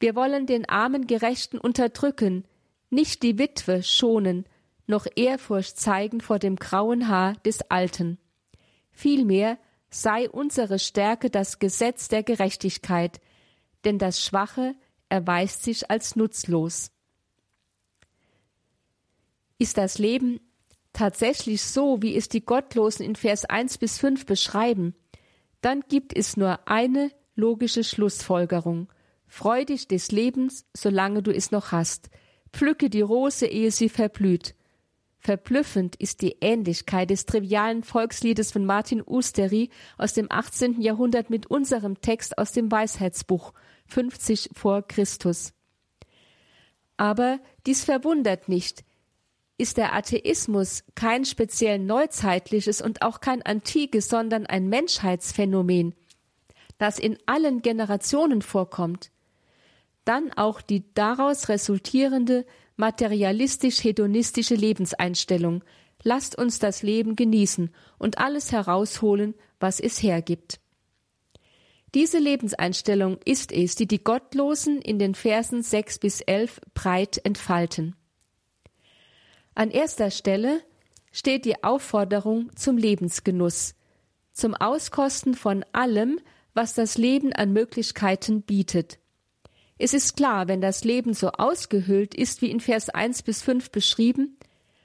Wir wollen den armen Gerechten unterdrücken, nicht die Witwe schonen, noch Ehrfurcht zeigen vor dem grauen Haar des Alten. Vielmehr sei unsere Stärke das Gesetz der Gerechtigkeit, denn das Schwache erweist sich als nutzlos. Ist das Leben tatsächlich so, wie es die Gottlosen in Vers 1 bis 5 beschreiben, dann gibt es nur eine logische Schlussfolgerung. Freu dich des Lebens, solange du es noch hast. Pflücke die Rose, ehe sie verblüht. Verblüffend ist die Ähnlichkeit des trivialen Volksliedes von Martin Usteri aus dem 18. Jahrhundert mit unserem Text aus dem Weisheitsbuch 50 vor Christus. Aber dies verwundert nicht. Ist der Atheismus kein speziell neuzeitliches und auch kein antikes, sondern ein Menschheitsphänomen, das in allen Generationen vorkommt, dann auch die daraus resultierende materialistisch-hedonistische Lebenseinstellung. Lasst uns das Leben genießen und alles herausholen, was es hergibt. Diese Lebenseinstellung ist es, die die Gottlosen in den Versen 6 bis 11 breit entfalten. An erster Stelle steht die Aufforderung zum Lebensgenuss, zum Auskosten von allem, was das Leben an Möglichkeiten bietet. Es ist klar, wenn das Leben so ausgehöhlt ist, wie in Vers 1 bis 5 beschrieben,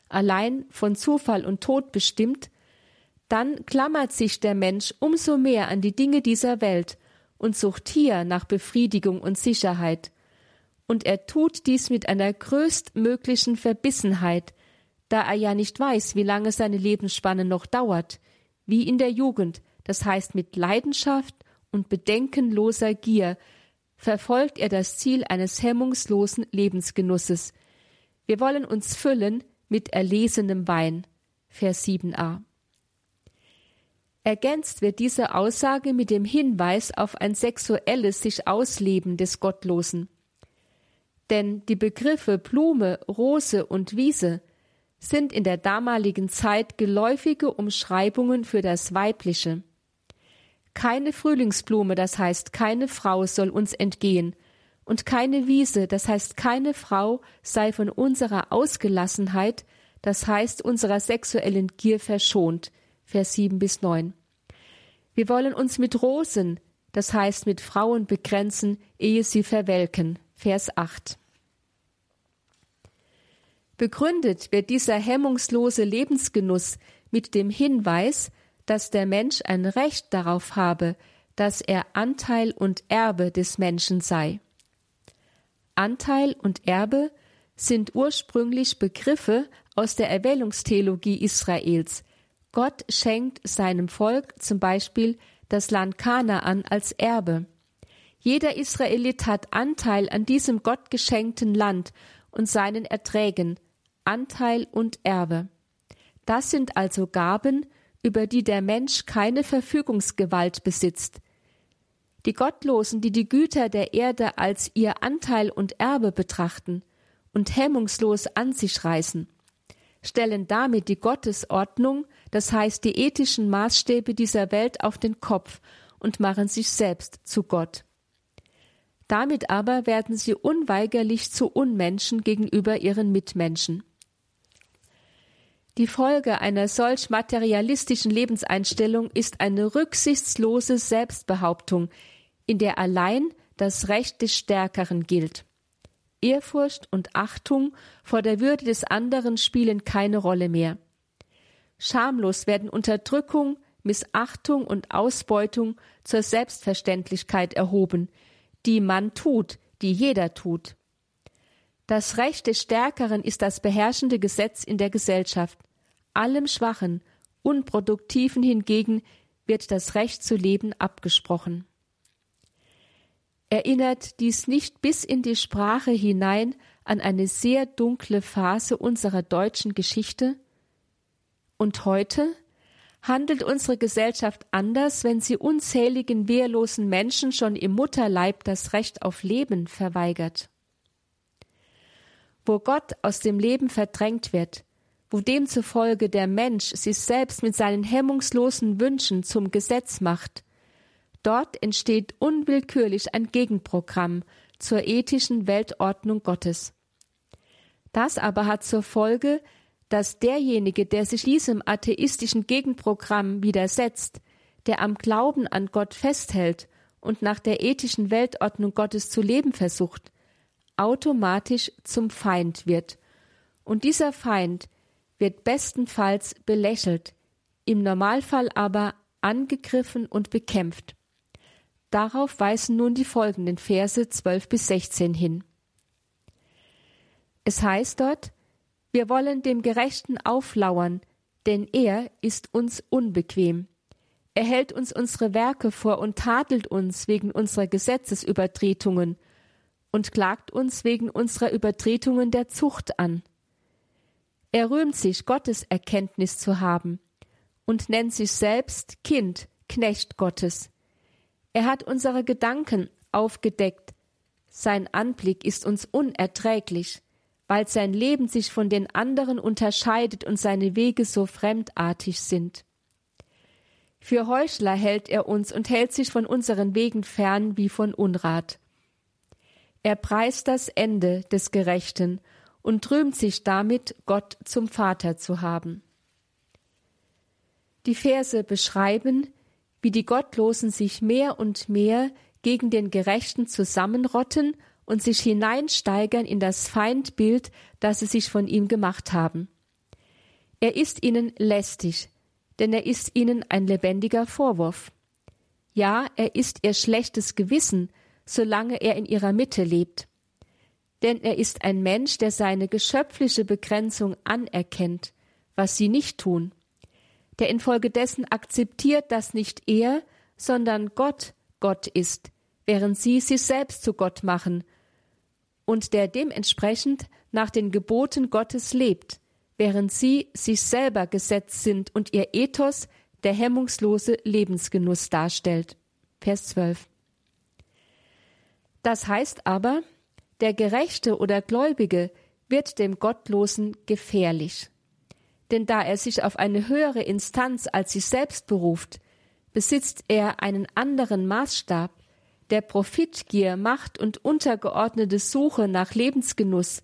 allein von Zufall und Tod bestimmt, dann klammert sich der Mensch umso mehr an die Dinge dieser Welt und sucht hier nach Befriedigung und Sicherheit. Und er tut dies mit einer größtmöglichen Verbissenheit, da er ja nicht weiß, wie lange seine Lebensspanne noch dauert, wie in der Jugend, das heißt mit Leidenschaft und bedenkenloser Gier, verfolgt er das Ziel eines hemmungslosen Lebensgenusses. Wir wollen uns füllen mit erlesenem Wein. Vers 7a. Ergänzt wird diese Aussage mit dem Hinweis auf ein sexuelles sich Ausleben des Gottlosen. Denn die Begriffe Blume, Rose und Wiese sind in der damaligen Zeit geläufige Umschreibungen für das Weibliche. Keine Frühlingsblume, das heißt keine Frau soll uns entgehen, und keine Wiese, das heißt keine Frau sei von unserer Ausgelassenheit, das heißt unserer sexuellen Gier verschont. Vers 7 bis 9. Wir wollen uns mit Rosen, das heißt mit Frauen begrenzen, ehe sie verwelken. Vers 8. Begründet wird dieser hemmungslose Lebensgenuss mit dem Hinweis, dass der Mensch ein Recht darauf habe, dass er Anteil und Erbe des Menschen sei. Anteil und Erbe sind ursprünglich Begriffe aus der Erwählungstheologie Israels. Gott schenkt seinem Volk zum Beispiel das Land Kanaan als Erbe. Jeder Israelit hat Anteil an diesem Gott geschenkten Land und seinen Erträgen, Anteil und Erbe. Das sind also Gaben, über die der Mensch keine Verfügungsgewalt besitzt. Die Gottlosen, die die Güter der Erde als ihr Anteil und Erbe betrachten und hemmungslos an sich reißen, stellen damit die Gottesordnung, das heißt die ethischen Maßstäbe dieser Welt auf den Kopf und machen sich selbst zu Gott. Damit aber werden sie unweigerlich zu Unmenschen gegenüber ihren Mitmenschen. Die Folge einer solch materialistischen Lebenseinstellung ist eine rücksichtslose Selbstbehauptung, in der allein das Recht des Stärkeren gilt. Ehrfurcht und Achtung vor der Würde des anderen spielen keine Rolle mehr. Schamlos werden Unterdrückung, Missachtung und Ausbeutung zur Selbstverständlichkeit erhoben, die man tut, die jeder tut. Das Recht des Stärkeren ist das beherrschende Gesetz in der Gesellschaft. Allem Schwachen, Unproduktiven hingegen wird das Recht zu leben abgesprochen. Erinnert dies nicht bis in die Sprache hinein an eine sehr dunkle Phase unserer deutschen Geschichte? Und heute? handelt unsere Gesellschaft anders, wenn sie unzähligen wehrlosen Menschen schon im Mutterleib das Recht auf Leben verweigert. Wo Gott aus dem Leben verdrängt wird, wo demzufolge der Mensch sich selbst mit seinen hemmungslosen Wünschen zum Gesetz macht, dort entsteht unwillkürlich ein Gegenprogramm zur ethischen Weltordnung Gottes. Das aber hat zur Folge, dass derjenige, der sich diesem atheistischen Gegenprogramm widersetzt, der am Glauben an Gott festhält und nach der ethischen Weltordnung Gottes zu leben versucht, automatisch zum Feind wird. Und dieser Feind wird bestenfalls belächelt, im Normalfall aber angegriffen und bekämpft. Darauf weisen nun die folgenden Verse 12 bis 16 hin. Es heißt dort, wir wollen dem Gerechten auflauern, denn er ist uns unbequem. Er hält uns unsere Werke vor und tadelt uns wegen unserer Gesetzesübertretungen und klagt uns wegen unserer Übertretungen der Zucht an. Er rühmt sich, Gottes Erkenntnis zu haben und nennt sich selbst Kind, Knecht Gottes. Er hat unsere Gedanken aufgedeckt. Sein Anblick ist uns unerträglich weil sein Leben sich von den anderen unterscheidet und seine Wege so fremdartig sind. Für Heuchler hält er uns und hält sich von unseren Wegen fern wie von Unrat. Er preist das Ende des Gerechten und rühmt sich damit, Gott zum Vater zu haben. Die Verse beschreiben, wie die Gottlosen sich mehr und mehr gegen den Gerechten zusammenrotten und sich hineinsteigern in das Feindbild, das sie sich von ihm gemacht haben. Er ist ihnen lästig, denn er ist ihnen ein lebendiger Vorwurf. Ja, er ist ihr schlechtes Gewissen, solange er in ihrer Mitte lebt. Denn er ist ein Mensch, der seine geschöpfliche Begrenzung anerkennt, was sie nicht tun, der infolgedessen akzeptiert, dass nicht er, sondern Gott Gott ist, während sie sich selbst zu Gott machen und der dementsprechend nach den Geboten Gottes lebt, während sie sich selber gesetzt sind und ihr Ethos der hemmungslose Lebensgenuss darstellt. Vers 12. Das heißt aber, der Gerechte oder Gläubige wird dem Gottlosen gefährlich. Denn da er sich auf eine höhere Instanz als sich selbst beruft, besitzt er einen anderen Maßstab, der Profitgier, Macht und untergeordnete Suche nach Lebensgenuss,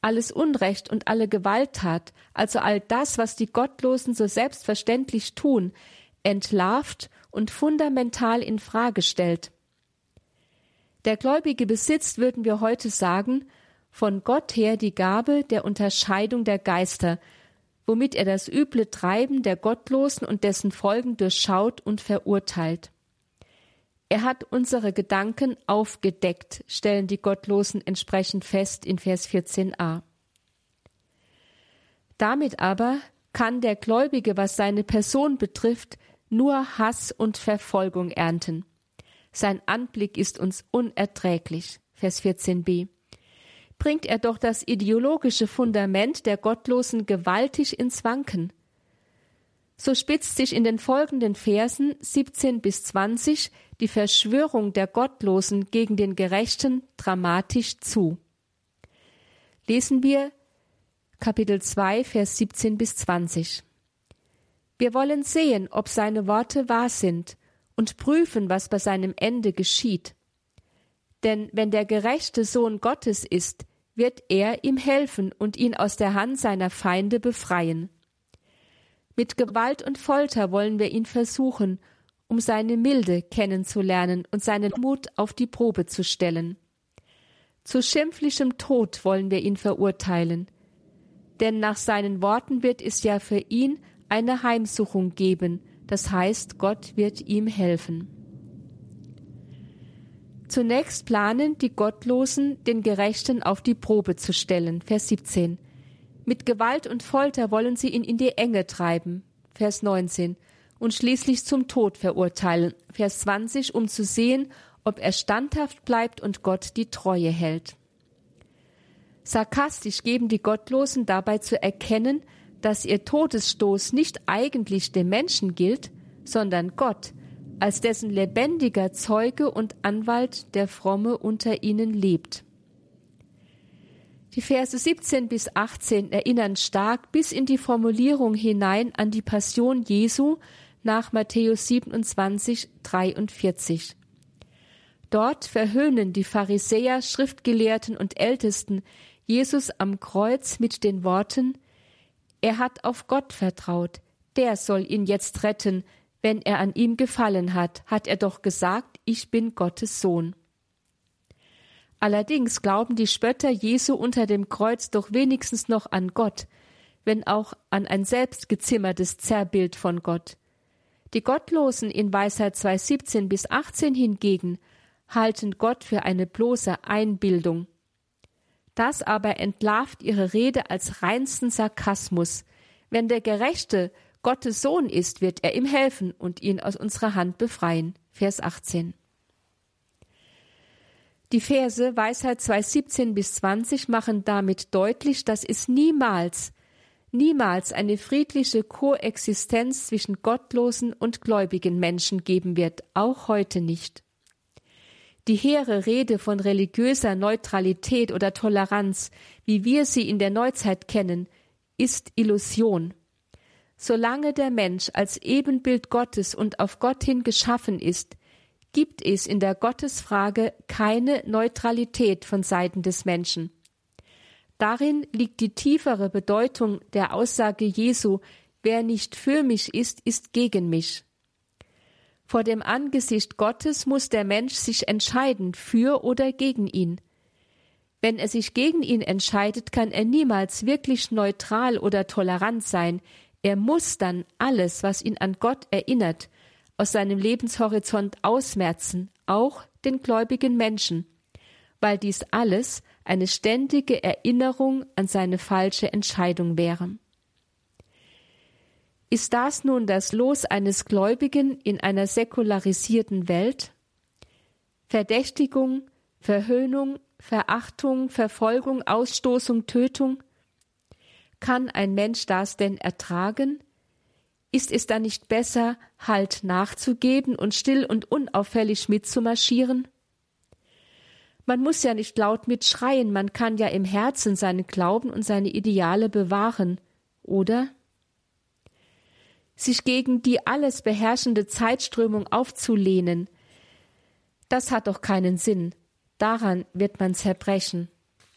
alles Unrecht und alle Gewalttat, also all das, was die Gottlosen so selbstverständlich tun, entlarvt und fundamental in Frage stellt. Der Gläubige besitzt, würden wir heute sagen, von Gott her die Gabe der Unterscheidung der Geister, womit er das üble Treiben der Gottlosen und dessen Folgen durchschaut und verurteilt. Er hat unsere Gedanken aufgedeckt, stellen die Gottlosen entsprechend fest in Vers 14a. Damit aber kann der Gläubige, was seine Person betrifft, nur Hass und Verfolgung ernten. Sein Anblick ist uns unerträglich. Vers 14b. Bringt er doch das ideologische Fundament der Gottlosen gewaltig ins Wanken. So spitzt sich in den folgenden Versen 17 bis 20 die Verschwörung der Gottlosen gegen den Gerechten dramatisch zu. Lesen wir Kapitel 2, Vers 17 bis 20. Wir wollen sehen, ob seine Worte wahr sind und prüfen, was bei seinem Ende geschieht. Denn wenn der gerechte Sohn Gottes ist, wird er ihm helfen und ihn aus der Hand seiner Feinde befreien. Mit Gewalt und Folter wollen wir ihn versuchen, um seine Milde kennenzulernen und seinen Mut auf die Probe zu stellen. Zu schimpflichem Tod wollen wir ihn verurteilen, denn nach seinen Worten wird es ja für ihn eine Heimsuchung geben, das heißt, Gott wird ihm helfen. Zunächst planen die Gottlosen, den Gerechten auf die Probe zu stellen. Vers 17. Mit Gewalt und Folter wollen sie ihn in die Enge treiben. Vers 19. Und schließlich zum Tod verurteilen. Vers 20, um zu sehen, ob er standhaft bleibt und Gott die Treue hält. Sarkastisch geben die Gottlosen dabei zu erkennen, dass ihr Todesstoß nicht eigentlich dem Menschen gilt, sondern Gott, als dessen lebendiger Zeuge und Anwalt der Fromme unter ihnen lebt. Die Verse 17 bis 18 erinnern stark bis in die Formulierung hinein an die Passion Jesu nach Matthäus 27, 43. Dort verhöhnen die Pharisäer, Schriftgelehrten und Ältesten Jesus am Kreuz mit den Worten er hat auf Gott vertraut, der soll ihn jetzt retten, wenn er an ihm gefallen hat, hat er doch gesagt, ich bin Gottes Sohn. Allerdings glauben die Spötter Jesu unter dem Kreuz doch wenigstens noch an Gott, wenn auch an ein selbstgezimmertes Zerrbild von Gott. Die Gottlosen in Weisheit 2,17 bis 18 hingegen halten Gott für eine bloße Einbildung. Das aber entlarvt ihre Rede als reinsten Sarkasmus. Wenn der Gerechte Gottes Sohn ist, wird er ihm helfen und ihn aus unserer Hand befreien. Vers 18. Die Verse Weisheit 2,17 bis 20 machen damit deutlich, dass es niemals, niemals eine friedliche Koexistenz zwischen gottlosen und gläubigen Menschen geben wird, auch heute nicht. Die hehre Rede von religiöser Neutralität oder Toleranz, wie wir sie in der Neuzeit kennen, ist Illusion. Solange der Mensch als Ebenbild Gottes und auf Gott hin geschaffen ist, gibt es in der Gottesfrage keine Neutralität von Seiten des Menschen. Darin liegt die tiefere Bedeutung der Aussage Jesu, wer nicht für mich ist, ist gegen mich. Vor dem Angesicht Gottes muss der Mensch sich entscheiden für oder gegen ihn. Wenn er sich gegen ihn entscheidet, kann er niemals wirklich neutral oder tolerant sein. Er muss dann alles, was ihn an Gott erinnert, aus seinem Lebenshorizont ausmerzen, auch den gläubigen Menschen, weil dies alles eine ständige Erinnerung an seine falsche Entscheidung wäre. Ist das nun das Los eines Gläubigen in einer säkularisierten Welt? Verdächtigung, Verhöhnung, Verachtung, Verfolgung, Ausstoßung, Tötung? Kann ein Mensch das denn ertragen? Ist es dann nicht besser, Halt nachzugeben und still und unauffällig mitzumarschieren? Man muss ja nicht laut mitschreien, man kann ja im Herzen seinen Glauben und seine Ideale bewahren, oder? Sich gegen die alles beherrschende Zeitströmung aufzulehnen, das hat doch keinen Sinn. Daran wird man zerbrechen,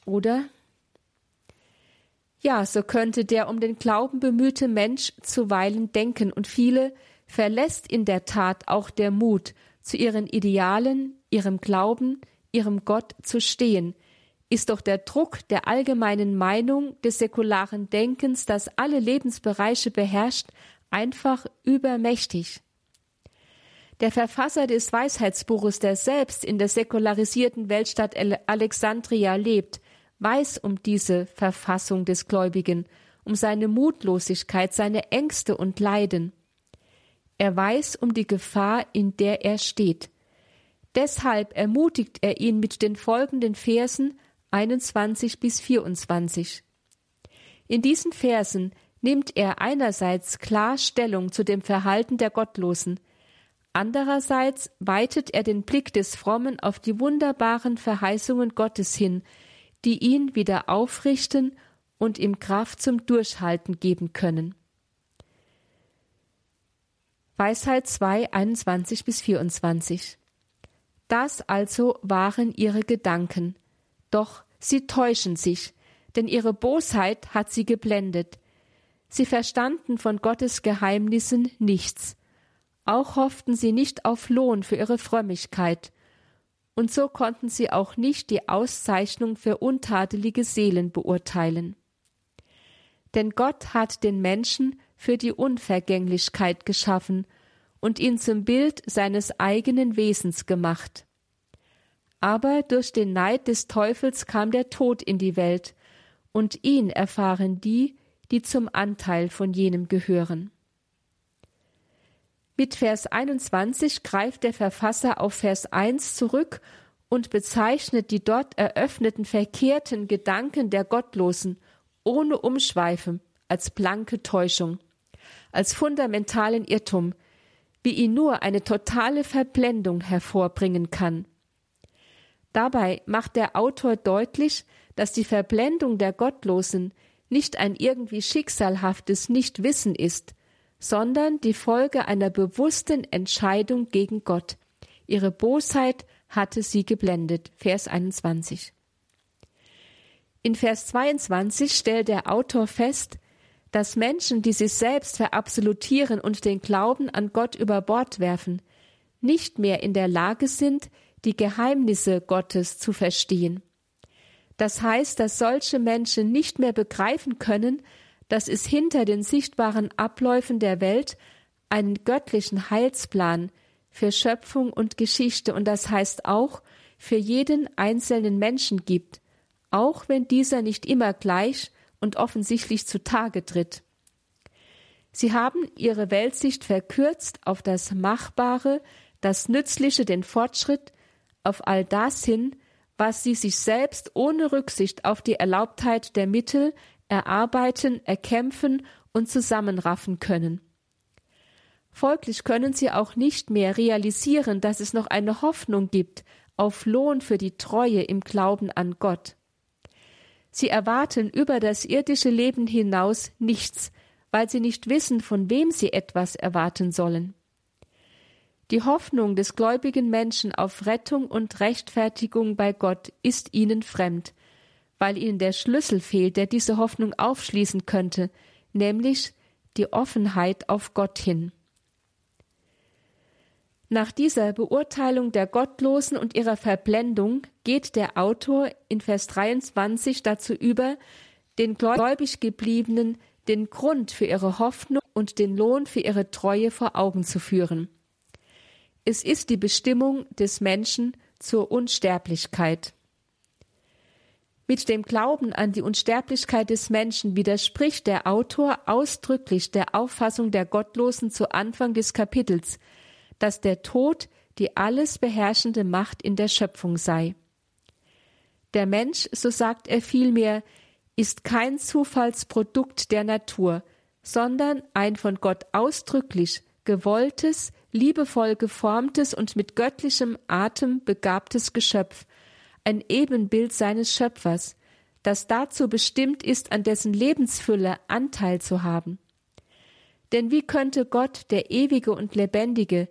oder? Ja, so könnte der um den Glauben bemühte Mensch zuweilen denken, und viele verlässt in der Tat auch der Mut, zu ihren Idealen, ihrem Glauben, ihrem Gott zu stehen, ist doch der Druck der allgemeinen Meinung des säkularen Denkens, das alle Lebensbereiche beherrscht, einfach übermächtig. Der Verfasser des Weisheitsbuches, der selbst in der säkularisierten Weltstadt Alexandria lebt, weiß um diese Verfassung des Gläubigen, um seine Mutlosigkeit, seine Ängste und Leiden. Er weiß um die Gefahr, in der er steht. Deshalb ermutigt er ihn mit den folgenden Versen 21 bis 24. In diesen Versen nimmt er einerseits klar Stellung zu dem Verhalten der Gottlosen, andererseits weitet er den Blick des Frommen auf die wunderbaren Verheißungen Gottes hin, die ihn wieder aufrichten und ihm Kraft zum Durchhalten geben können. Weisheit 2, 21 bis 24. Das also waren ihre Gedanken. Doch sie täuschen sich, denn ihre Bosheit hat sie geblendet. Sie verstanden von Gottes Geheimnissen nichts. Auch hofften sie nicht auf Lohn für ihre Frömmigkeit. Und so konnten sie auch nicht die Auszeichnung für untadelige Seelen beurteilen. Denn Gott hat den Menschen für die Unvergänglichkeit geschaffen und ihn zum Bild seines eigenen Wesens gemacht. Aber durch den Neid des Teufels kam der Tod in die Welt, und ihn erfahren die, die zum Anteil von jenem gehören. Mit Vers 21 greift der Verfasser auf Vers 1 zurück und bezeichnet die dort eröffneten verkehrten Gedanken der Gottlosen ohne Umschweife als blanke Täuschung, als fundamentalen Irrtum, wie ihn nur eine totale Verblendung hervorbringen kann. Dabei macht der Autor deutlich, dass die Verblendung der Gottlosen nicht ein irgendwie schicksalhaftes Nichtwissen ist, sondern die Folge einer bewussten Entscheidung gegen Gott. Ihre Bosheit hatte sie geblendet. Vers 21. In Vers 22 stellt der Autor fest, dass Menschen, die sich selbst verabsolutieren und den Glauben an Gott über Bord werfen, nicht mehr in der Lage sind, die Geheimnisse Gottes zu verstehen. Das heißt, dass solche Menschen nicht mehr begreifen können, dass es hinter den sichtbaren Abläufen der Welt einen göttlichen Heilsplan für Schöpfung und Geschichte und das heißt auch für jeden einzelnen Menschen gibt, auch wenn dieser nicht immer gleich und offensichtlich zutage tritt. Sie haben ihre Weltsicht verkürzt auf das Machbare, das Nützliche, den Fortschritt, auf all das hin, was sie sich selbst ohne Rücksicht auf die Erlaubtheit der Mittel erarbeiten, erkämpfen und zusammenraffen können. Folglich können sie auch nicht mehr realisieren, dass es noch eine Hoffnung gibt auf Lohn für die Treue im Glauben an Gott. Sie erwarten über das irdische Leben hinaus nichts, weil sie nicht wissen, von wem sie etwas erwarten sollen. Die Hoffnung des gläubigen Menschen auf Rettung und Rechtfertigung bei Gott ist ihnen fremd, weil ihnen der Schlüssel fehlt, der diese Hoffnung aufschließen könnte, nämlich die Offenheit auf Gott hin. Nach dieser Beurteilung der Gottlosen und ihrer Verblendung geht der Autor in Vers 23 dazu über, den gläubig gebliebenen den Grund für ihre Hoffnung und den Lohn für ihre Treue vor Augen zu führen. Es ist die Bestimmung des Menschen zur Unsterblichkeit. Mit dem Glauben an die Unsterblichkeit des Menschen widerspricht der Autor ausdrücklich der Auffassung der Gottlosen zu Anfang des Kapitels, dass der Tod die alles beherrschende Macht in der Schöpfung sei. Der Mensch, so sagt er vielmehr, ist kein Zufallsprodukt der Natur, sondern ein von Gott ausdrücklich gewolltes, liebevoll geformtes und mit göttlichem Atem begabtes Geschöpf, ein Ebenbild seines Schöpfers, das dazu bestimmt ist, an dessen Lebensfülle Anteil zu haben. Denn wie könnte Gott, der ewige und lebendige,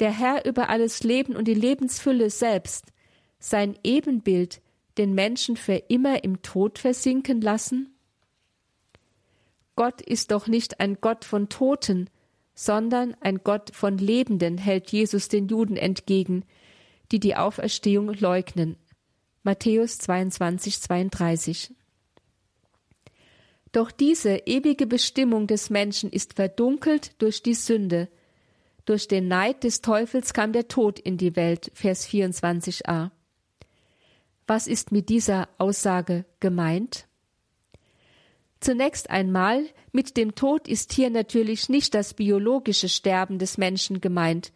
der Herr über alles Leben und die Lebensfülle selbst, sein Ebenbild, den Menschen für immer im Tod versinken lassen? Gott ist doch nicht ein Gott von Toten, sondern ein Gott von Lebenden, hält Jesus den Juden entgegen, die die Auferstehung leugnen. Matthäus 22, 32. Doch diese ewige Bestimmung des Menschen ist verdunkelt durch die Sünde, durch den Neid des Teufels kam der Tod in die Welt, Vers 24a. Was ist mit dieser Aussage gemeint? Zunächst einmal, mit dem Tod ist hier natürlich nicht das biologische Sterben des Menschen gemeint,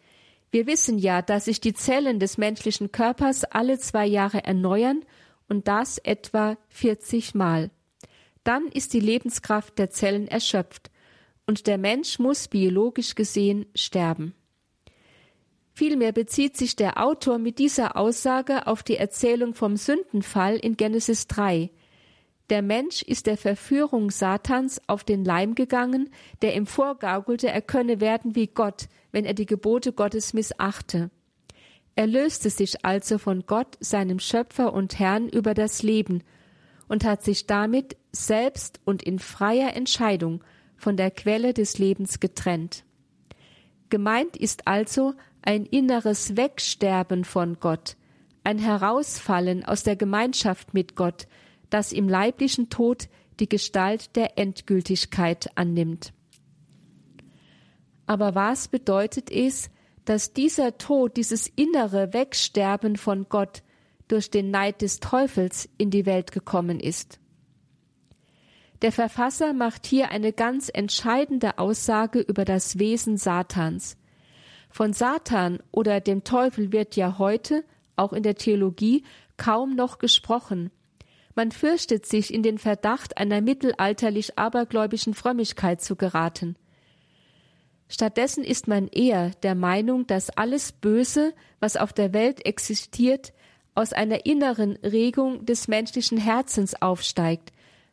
Wir wissen ja, dass sich die Zellen des menschlichen Körpers alle zwei Jahre erneuern und das etwa 40 Mal. Dann ist die Lebenskraft der Zellen erschöpft und der Mensch muss biologisch gesehen sterben. Vielmehr bezieht sich der Autor mit dieser Aussage auf die Erzählung vom Sündenfall in Genesis 3. Der Mensch ist der Verführung Satans auf den Leim gegangen, der ihm vorgaukelte, er könne werden wie Gott, wenn er die Gebote Gottes missachte. Er löste sich also von Gott, seinem Schöpfer und Herrn, über das Leben und hat sich damit selbst und in freier Entscheidung von der Quelle des Lebens getrennt. Gemeint ist also ein inneres Wegsterben von Gott, ein Herausfallen aus der Gemeinschaft mit Gott, das im leiblichen Tod die Gestalt der Endgültigkeit annimmt. Aber was bedeutet es, dass dieser Tod, dieses innere Wegsterben von Gott durch den Neid des Teufels in die Welt gekommen ist? Der Verfasser macht hier eine ganz entscheidende Aussage über das Wesen Satans. Von Satan oder dem Teufel wird ja heute, auch in der Theologie, kaum noch gesprochen. Man fürchtet sich, in den Verdacht einer mittelalterlich abergläubischen Frömmigkeit zu geraten. Stattdessen ist man eher der Meinung, dass alles Böse, was auf der Welt existiert, aus einer inneren Regung des menschlichen Herzens aufsteigt,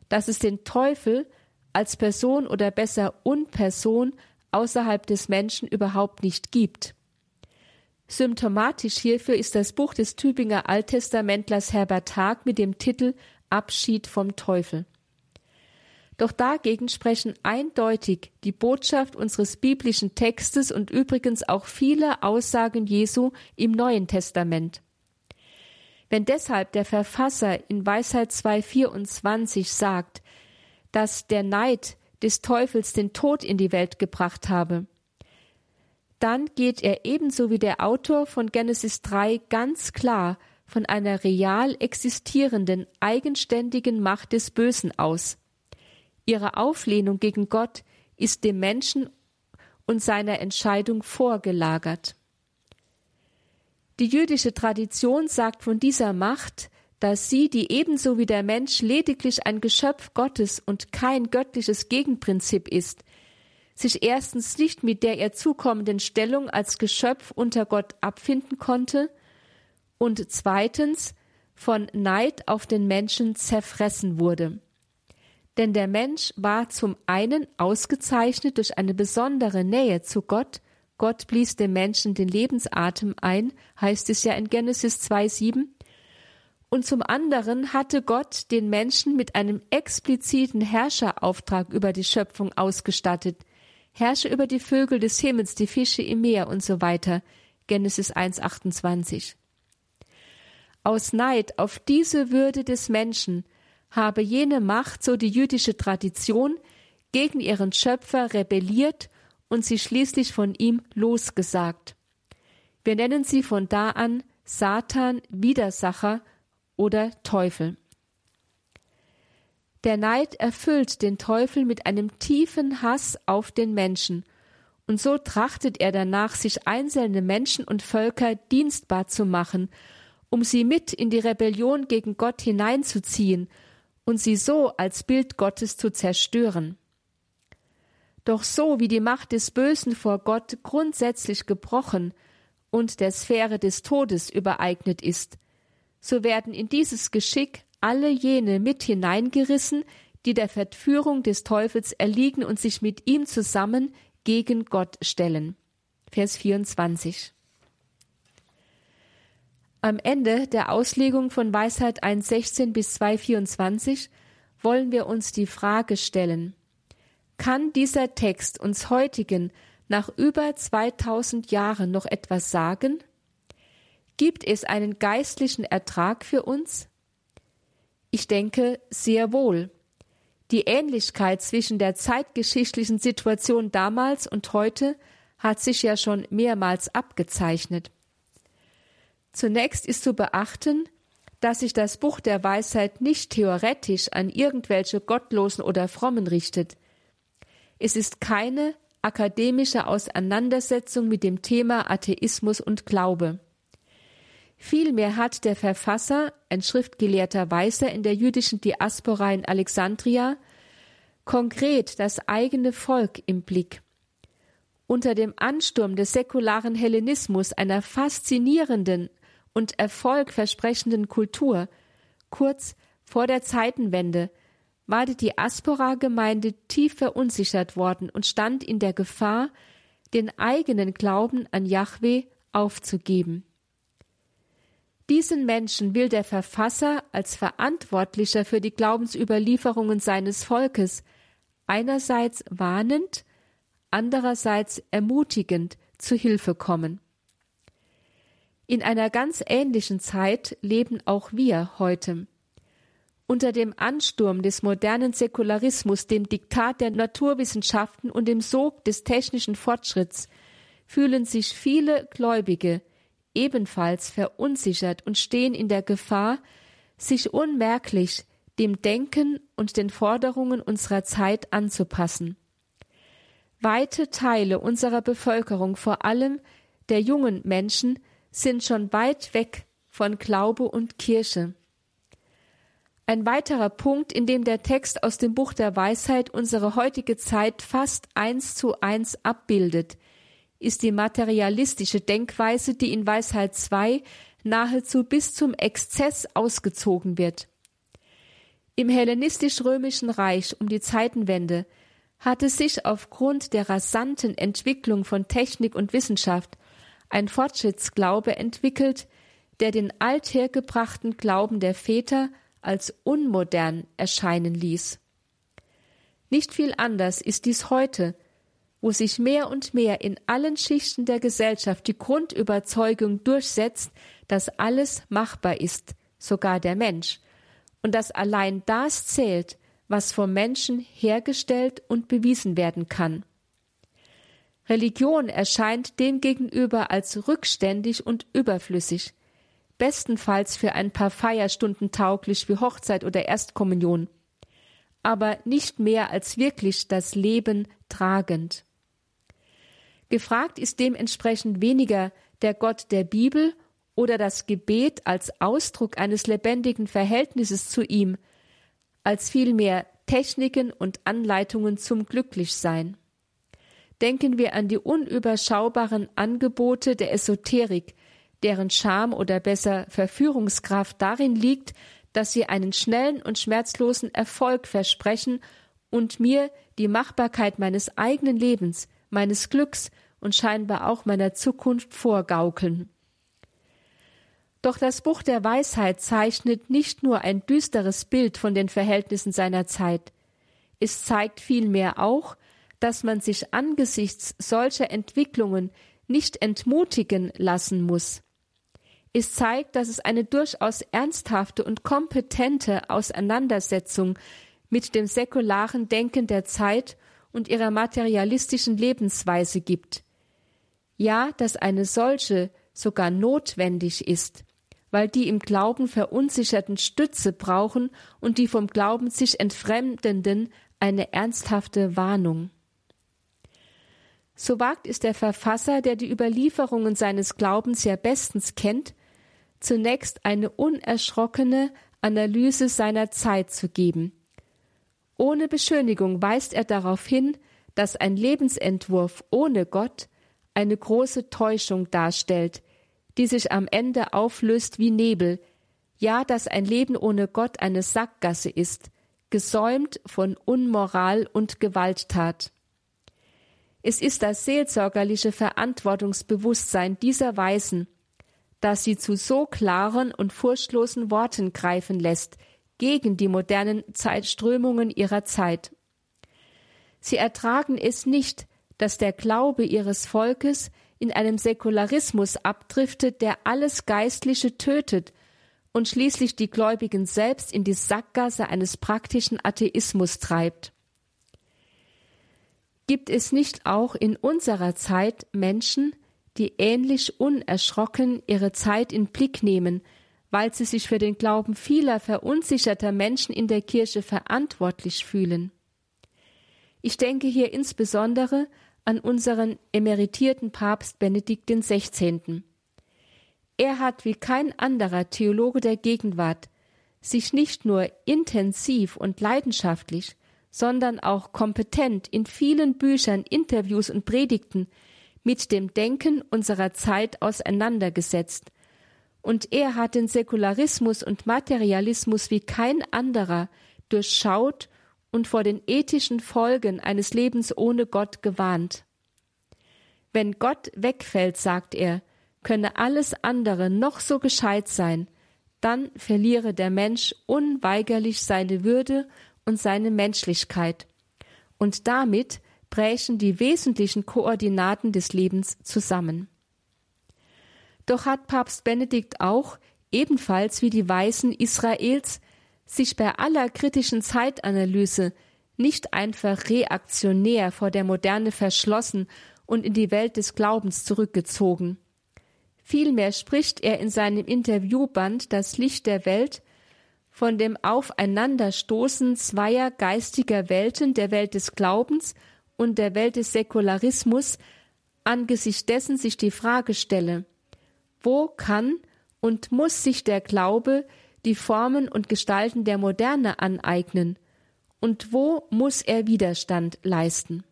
dass es den Teufel als Person oder besser Unperson außerhalb des Menschen überhaupt nicht gibt. Symptomatisch hierfür ist das Buch des Tübinger Alttestamentlers Herbert Haag mit dem Titel Abschied vom Teufel. Doch dagegen sprechen eindeutig die Botschaft unseres biblischen Textes und übrigens auch viele Aussagen Jesu im Neuen Testament. Wenn deshalb der Verfasser in Weisheit 2.24 sagt, dass der Neid des Teufels den Tod in die Welt gebracht habe. Dann geht er ebenso wie der Autor von Genesis 3 ganz klar von einer real existierenden, eigenständigen Macht des Bösen aus. Ihre Auflehnung gegen Gott ist dem Menschen und seiner Entscheidung vorgelagert. Die jüdische Tradition sagt von dieser Macht, dass sie, die ebenso wie der Mensch lediglich ein Geschöpf Gottes und kein göttliches Gegenprinzip ist, sich erstens nicht mit der ihr zukommenden Stellung als Geschöpf unter Gott abfinden konnte und zweitens von Neid auf den Menschen zerfressen wurde. Denn der Mensch war zum einen ausgezeichnet durch eine besondere Nähe zu Gott, Gott blies dem Menschen den Lebensatem ein, heißt es ja in Genesis 2,7, und zum anderen hatte Gott den Menschen mit einem expliziten Herrscherauftrag über die Schöpfung ausgestattet. Herrsche über die Vögel des Himmels, die Fische im Meer und so weiter. Genesis 1,28. Aus Neid auf diese Würde des Menschen habe jene Macht, so die jüdische Tradition, gegen ihren Schöpfer rebelliert und sie schließlich von ihm losgesagt. Wir nennen sie von da an Satan, Widersacher oder Teufel. Der Neid erfüllt den Teufel mit einem tiefen Hass auf den Menschen, und so trachtet er danach, sich einzelne Menschen und Völker dienstbar zu machen, um sie mit in die Rebellion gegen Gott hineinzuziehen und sie so als Bild Gottes zu zerstören. Doch so wie die Macht des Bösen vor Gott grundsätzlich gebrochen und der Sphäre des Todes übereignet ist, so werden in dieses Geschick alle jene mit hineingerissen, die der Verführung des Teufels erliegen und sich mit ihm zusammen gegen Gott stellen. Vers 24. Am Ende der Auslegung von Weisheit 1.16 bis 2.24 wollen wir uns die Frage stellen, kann dieser Text uns heutigen nach über 2000 Jahren noch etwas sagen? Gibt es einen geistlichen Ertrag für uns? Ich denke sehr wohl. Die Ähnlichkeit zwischen der zeitgeschichtlichen Situation damals und heute hat sich ja schon mehrmals abgezeichnet. Zunächst ist zu beachten, dass sich das Buch der Weisheit nicht theoretisch an irgendwelche Gottlosen oder Frommen richtet. Es ist keine akademischer Auseinandersetzung mit dem Thema Atheismus und Glaube. Vielmehr hat der Verfasser, ein schriftgelehrter Weißer in der jüdischen Diaspora in Alexandria, konkret das eigene Volk im Blick. Unter dem Ansturm des säkularen Hellenismus einer faszinierenden und erfolgversprechenden Kultur, kurz vor der Zeitenwende, war die Diaspora-Gemeinde tief verunsichert worden und stand in der Gefahr, den eigenen Glauben an Yahweh aufzugeben. Diesen Menschen will der Verfasser als Verantwortlicher für die Glaubensüberlieferungen seines Volkes einerseits warnend, andererseits ermutigend zu Hilfe kommen. In einer ganz ähnlichen Zeit leben auch wir heute. Unter dem Ansturm des modernen Säkularismus, dem Diktat der Naturwissenschaften und dem Sog des technischen Fortschritts fühlen sich viele Gläubige ebenfalls verunsichert und stehen in der Gefahr, sich unmerklich dem Denken und den Forderungen unserer Zeit anzupassen. Weite Teile unserer Bevölkerung, vor allem der jungen Menschen, sind schon weit weg von Glaube und Kirche. Ein weiterer Punkt, in dem der Text aus dem Buch der Weisheit unsere heutige Zeit fast eins zu eins abbildet, ist die materialistische Denkweise, die in Weisheit 2 nahezu bis zum Exzess ausgezogen wird. Im hellenistisch-römischen Reich um die Zeitenwende hatte sich aufgrund der rasanten Entwicklung von Technik und Wissenschaft ein Fortschrittsglaube entwickelt, der den althergebrachten Glauben der Väter als unmodern erscheinen ließ. Nicht viel anders ist dies heute, wo sich mehr und mehr in allen Schichten der Gesellschaft die Grundüberzeugung durchsetzt, dass alles machbar ist, sogar der Mensch, und dass allein das zählt, was vom Menschen hergestellt und bewiesen werden kann. Religion erscheint demgegenüber als rückständig und überflüssig, bestenfalls für ein paar Feierstunden tauglich wie Hochzeit oder Erstkommunion, aber nicht mehr als wirklich das Leben tragend. Gefragt ist dementsprechend weniger der Gott der Bibel oder das Gebet als Ausdruck eines lebendigen Verhältnisses zu ihm, als vielmehr Techniken und Anleitungen zum Glücklichsein. Denken wir an die unüberschaubaren Angebote der Esoterik, deren Charme oder besser Verführungskraft darin liegt, dass sie einen schnellen und schmerzlosen Erfolg versprechen und mir die Machbarkeit meines eigenen Lebens, meines Glücks und scheinbar auch meiner Zukunft vorgaukeln. Doch das Buch der Weisheit zeichnet nicht nur ein düsteres Bild von den Verhältnissen seiner Zeit, es zeigt vielmehr auch, dass man sich angesichts solcher Entwicklungen nicht entmutigen lassen muss. Es zeigt, dass es eine durchaus ernsthafte und kompetente Auseinandersetzung mit dem säkularen Denken der Zeit und ihrer materialistischen Lebensweise gibt. Ja, dass eine solche sogar notwendig ist, weil die im Glauben verunsicherten Stütze brauchen und die vom Glauben sich entfremdenden eine ernsthafte Warnung. So wagt es der Verfasser, der die Überlieferungen seines Glaubens ja bestens kennt, zunächst eine unerschrockene Analyse seiner Zeit zu geben. Ohne Beschönigung weist er darauf hin, dass ein Lebensentwurf ohne Gott eine große Täuschung darstellt, die sich am Ende auflöst wie Nebel, ja, dass ein Leben ohne Gott eine Sackgasse ist, gesäumt von Unmoral und Gewalttat. Es ist das seelsorgerliche Verantwortungsbewusstsein dieser Weisen, das sie zu so klaren und furchtlosen Worten greifen lässt gegen die modernen Zeitströmungen ihrer Zeit. Sie ertragen es nicht, dass der Glaube ihres Volkes in einem Säkularismus abdriftet, der alles Geistliche tötet und schließlich die Gläubigen selbst in die Sackgasse eines praktischen Atheismus treibt. Gibt es nicht auch in unserer Zeit Menschen, die ähnlich unerschrocken ihre Zeit in Blick nehmen, weil sie sich für den Glauben vieler verunsicherter Menschen in der Kirche verantwortlich fühlen. Ich denke hier insbesondere an unseren emeritierten Papst Benedikt XVI. Er hat wie kein anderer Theologe der Gegenwart sich nicht nur intensiv und leidenschaftlich, sondern auch kompetent in vielen Büchern, Interviews und Predigten mit dem Denken unserer Zeit auseinandergesetzt. Und er hat den Säkularismus und Materialismus wie kein anderer durchschaut und vor den ethischen Folgen eines Lebens ohne Gott gewarnt. Wenn Gott wegfällt, sagt er, könne alles andere noch so gescheit sein, dann verliere der Mensch unweigerlich seine Würde und seine Menschlichkeit. Und damit brächen die wesentlichen Koordinaten des Lebens zusammen. Doch hat Papst Benedikt auch, ebenfalls wie die Weisen Israels, sich bei aller kritischen Zeitanalyse nicht einfach reaktionär vor der Moderne verschlossen und in die Welt des Glaubens zurückgezogen. Vielmehr spricht er in seinem Interviewband Das Licht der Welt von dem Aufeinanderstoßen zweier geistiger Welten, der Welt des Glaubens und der Welt des Säkularismus, angesichts dessen sich die Frage stelle, wo kann und muss sich der Glaube die Formen und Gestalten der Moderne aneignen und wo muss er Widerstand leisten?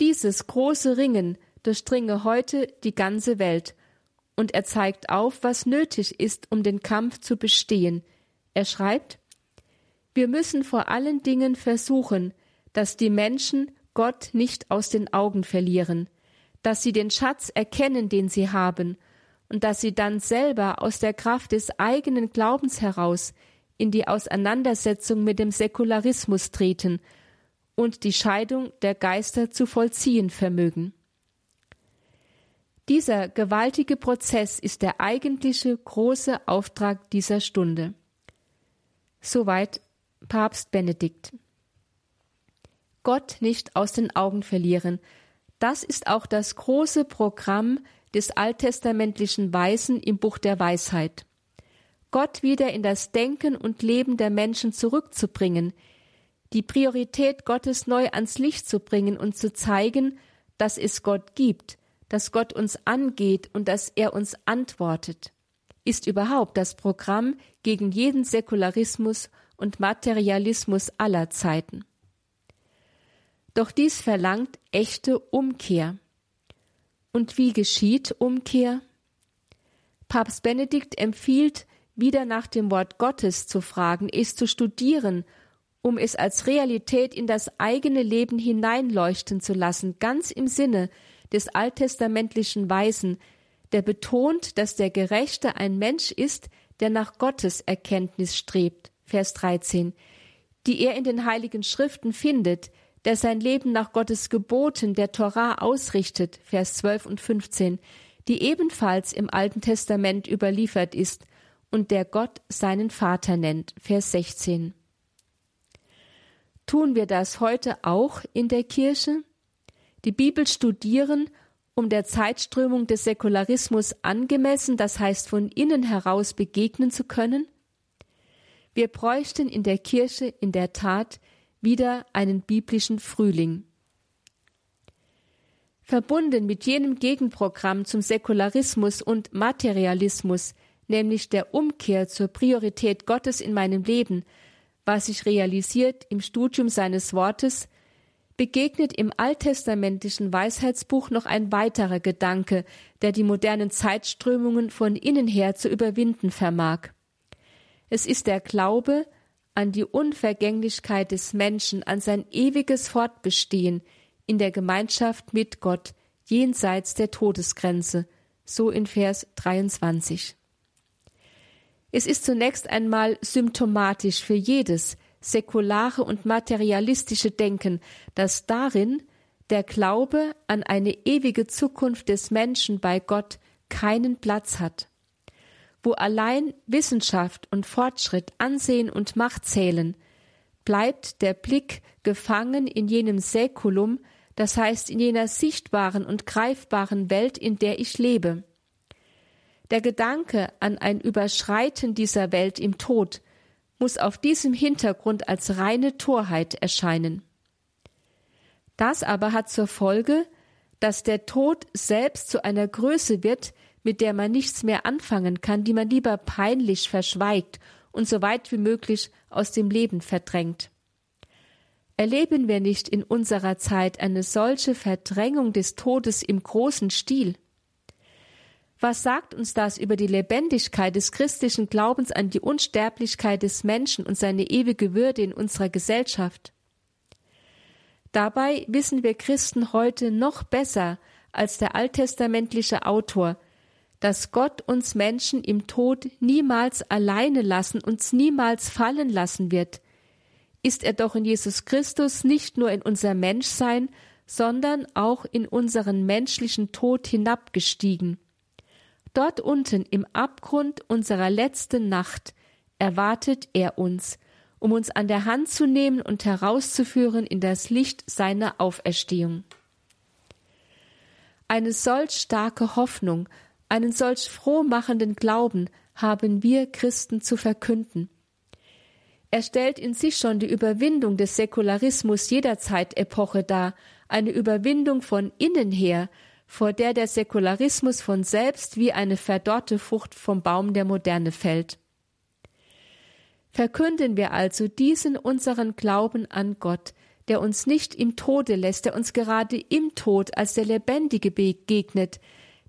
Dieses große Ringen durchdringe heute die ganze Welt und er zeigt auf, was nötig ist, um den Kampf zu bestehen. Er schreibt, wir müssen vor allen Dingen versuchen, dass die Menschen Gott nicht aus den Augen verlieren, dass sie den Schatz erkennen, den sie haben, und dass sie dann selber aus der Kraft des eigenen Glaubens heraus in die Auseinandersetzung mit dem Säkularismus treten und die Scheidung der Geister zu vollziehen vermögen. Dieser gewaltige Prozess ist der eigentliche große Auftrag dieser Stunde. Soweit Papst Benedikt. Gott nicht aus den Augen verlieren, das ist auch das große Programm des alttestamentlichen Weisen im Buch der Weisheit. Gott wieder in das Denken und Leben der Menschen zurückzubringen, die Priorität Gottes neu ans Licht zu bringen und zu zeigen, dass es Gott gibt, dass Gott uns angeht und dass er uns antwortet, ist überhaupt das Programm gegen jeden Säkularismus und Materialismus aller Zeiten. Doch dies verlangt echte Umkehr. Und wie geschieht Umkehr? Papst Benedikt empfiehlt, wieder nach dem Wort Gottes zu fragen, es zu studieren, um es als Realität in das eigene Leben hineinleuchten zu lassen, ganz im Sinne des alttestamentlichen Weisen, der betont, dass der Gerechte ein Mensch ist, der nach Gottes Erkenntnis strebt, Vers 13, die er in den heiligen Schriften findet, der sein Leben nach Gottes Geboten, der Torah ausrichtet, Vers 12 und 15, die ebenfalls im Alten Testament überliefert ist und der Gott seinen Vater nennt, Vers 16. Tun wir das heute auch in der Kirche? die Bibel studieren, um der Zeitströmung des Säkularismus angemessen, das heißt von innen heraus begegnen zu können? Wir bräuchten in der Kirche in der Tat wieder einen biblischen Frühling. Verbunden mit jenem Gegenprogramm zum Säkularismus und Materialismus, nämlich der Umkehr zur Priorität Gottes in meinem Leben, was sich realisiert im Studium seines Wortes, begegnet im alttestamentlichen Weisheitsbuch noch ein weiterer Gedanke, der die modernen Zeitströmungen von innen her zu überwinden vermag. Es ist der Glaube an die Unvergänglichkeit des Menschen, an sein ewiges Fortbestehen in der Gemeinschaft mit Gott jenseits der Todesgrenze, so in Vers 23. Es ist zunächst einmal symptomatisch für jedes, säkulare und materialistische Denken, das darin der Glaube an eine ewige Zukunft des Menschen bei Gott keinen Platz hat, wo allein Wissenschaft und Fortschritt, Ansehen und Macht zählen, bleibt der Blick gefangen in jenem Säkulum, das heißt in jener sichtbaren und greifbaren Welt, in der ich lebe. Der Gedanke an ein Überschreiten dieser Welt im Tod muss auf diesem Hintergrund als reine Torheit erscheinen. Das aber hat zur Folge, dass der Tod selbst zu einer Größe wird, mit der man nichts mehr anfangen kann, die man lieber peinlich verschweigt und so weit wie möglich aus dem Leben verdrängt. Erleben wir nicht in unserer Zeit eine solche Verdrängung des Todes im großen Stil? Was sagt uns das über die Lebendigkeit des christlichen Glaubens an die Unsterblichkeit des Menschen und seine ewige Würde in unserer Gesellschaft? Dabei wissen wir Christen heute noch besser als der alttestamentliche Autor, dass Gott uns Menschen im Tod niemals alleine lassen, uns niemals fallen lassen wird. Ist er doch in Jesus Christus nicht nur in unser Menschsein, sondern auch in unseren menschlichen Tod hinabgestiegen. Dort unten im Abgrund unserer letzten Nacht erwartet er uns, um uns an der Hand zu nehmen und herauszuführen in das Licht seiner Auferstehung. Eine solch starke Hoffnung, einen solch frohmachenden Glauben haben wir Christen zu verkünden. Er stellt in sich schon die Überwindung des Säkularismus jeder Zeitepoche dar, eine Überwindung von innen her, vor der der Säkularismus von selbst wie eine verdorrte Frucht vom Baum der Moderne fällt. Verkünden wir also diesen unseren Glauben an Gott, der uns nicht im Tode lässt, der uns gerade im Tod als der Lebendige begegnet,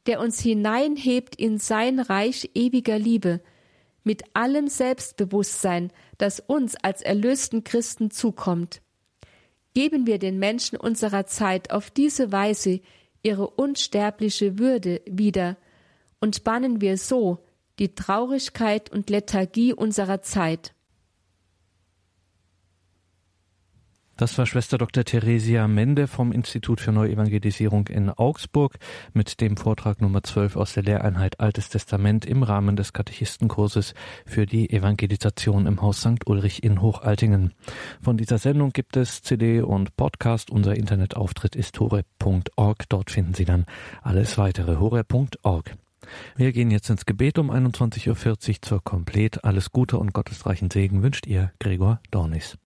der uns hineinhebt in sein Reich ewiger Liebe, mit allem Selbstbewusstsein, das uns als erlösten Christen zukommt. Geben wir den Menschen unserer Zeit auf diese Weise ihre unsterbliche Würde wieder und bannen wir so die Traurigkeit und Lethargie unserer Zeit. Das war Schwester Dr. Theresia Mende vom Institut für Neuevangelisierung in Augsburg mit dem Vortrag Nummer 12 aus der Lehreinheit Altes Testament im Rahmen des Katechistenkurses für die Evangelisation im Haus St. Ulrich in Hochaltingen. Von dieser Sendung gibt es CD und Podcast. Unser Internetauftritt ist hore.org. Dort finden Sie dann alles weitere. hore.org. Wir gehen jetzt ins Gebet um 21.40 Uhr zur Komplett. Alles Gute und gottesreichen Segen wünscht ihr Gregor Dornis.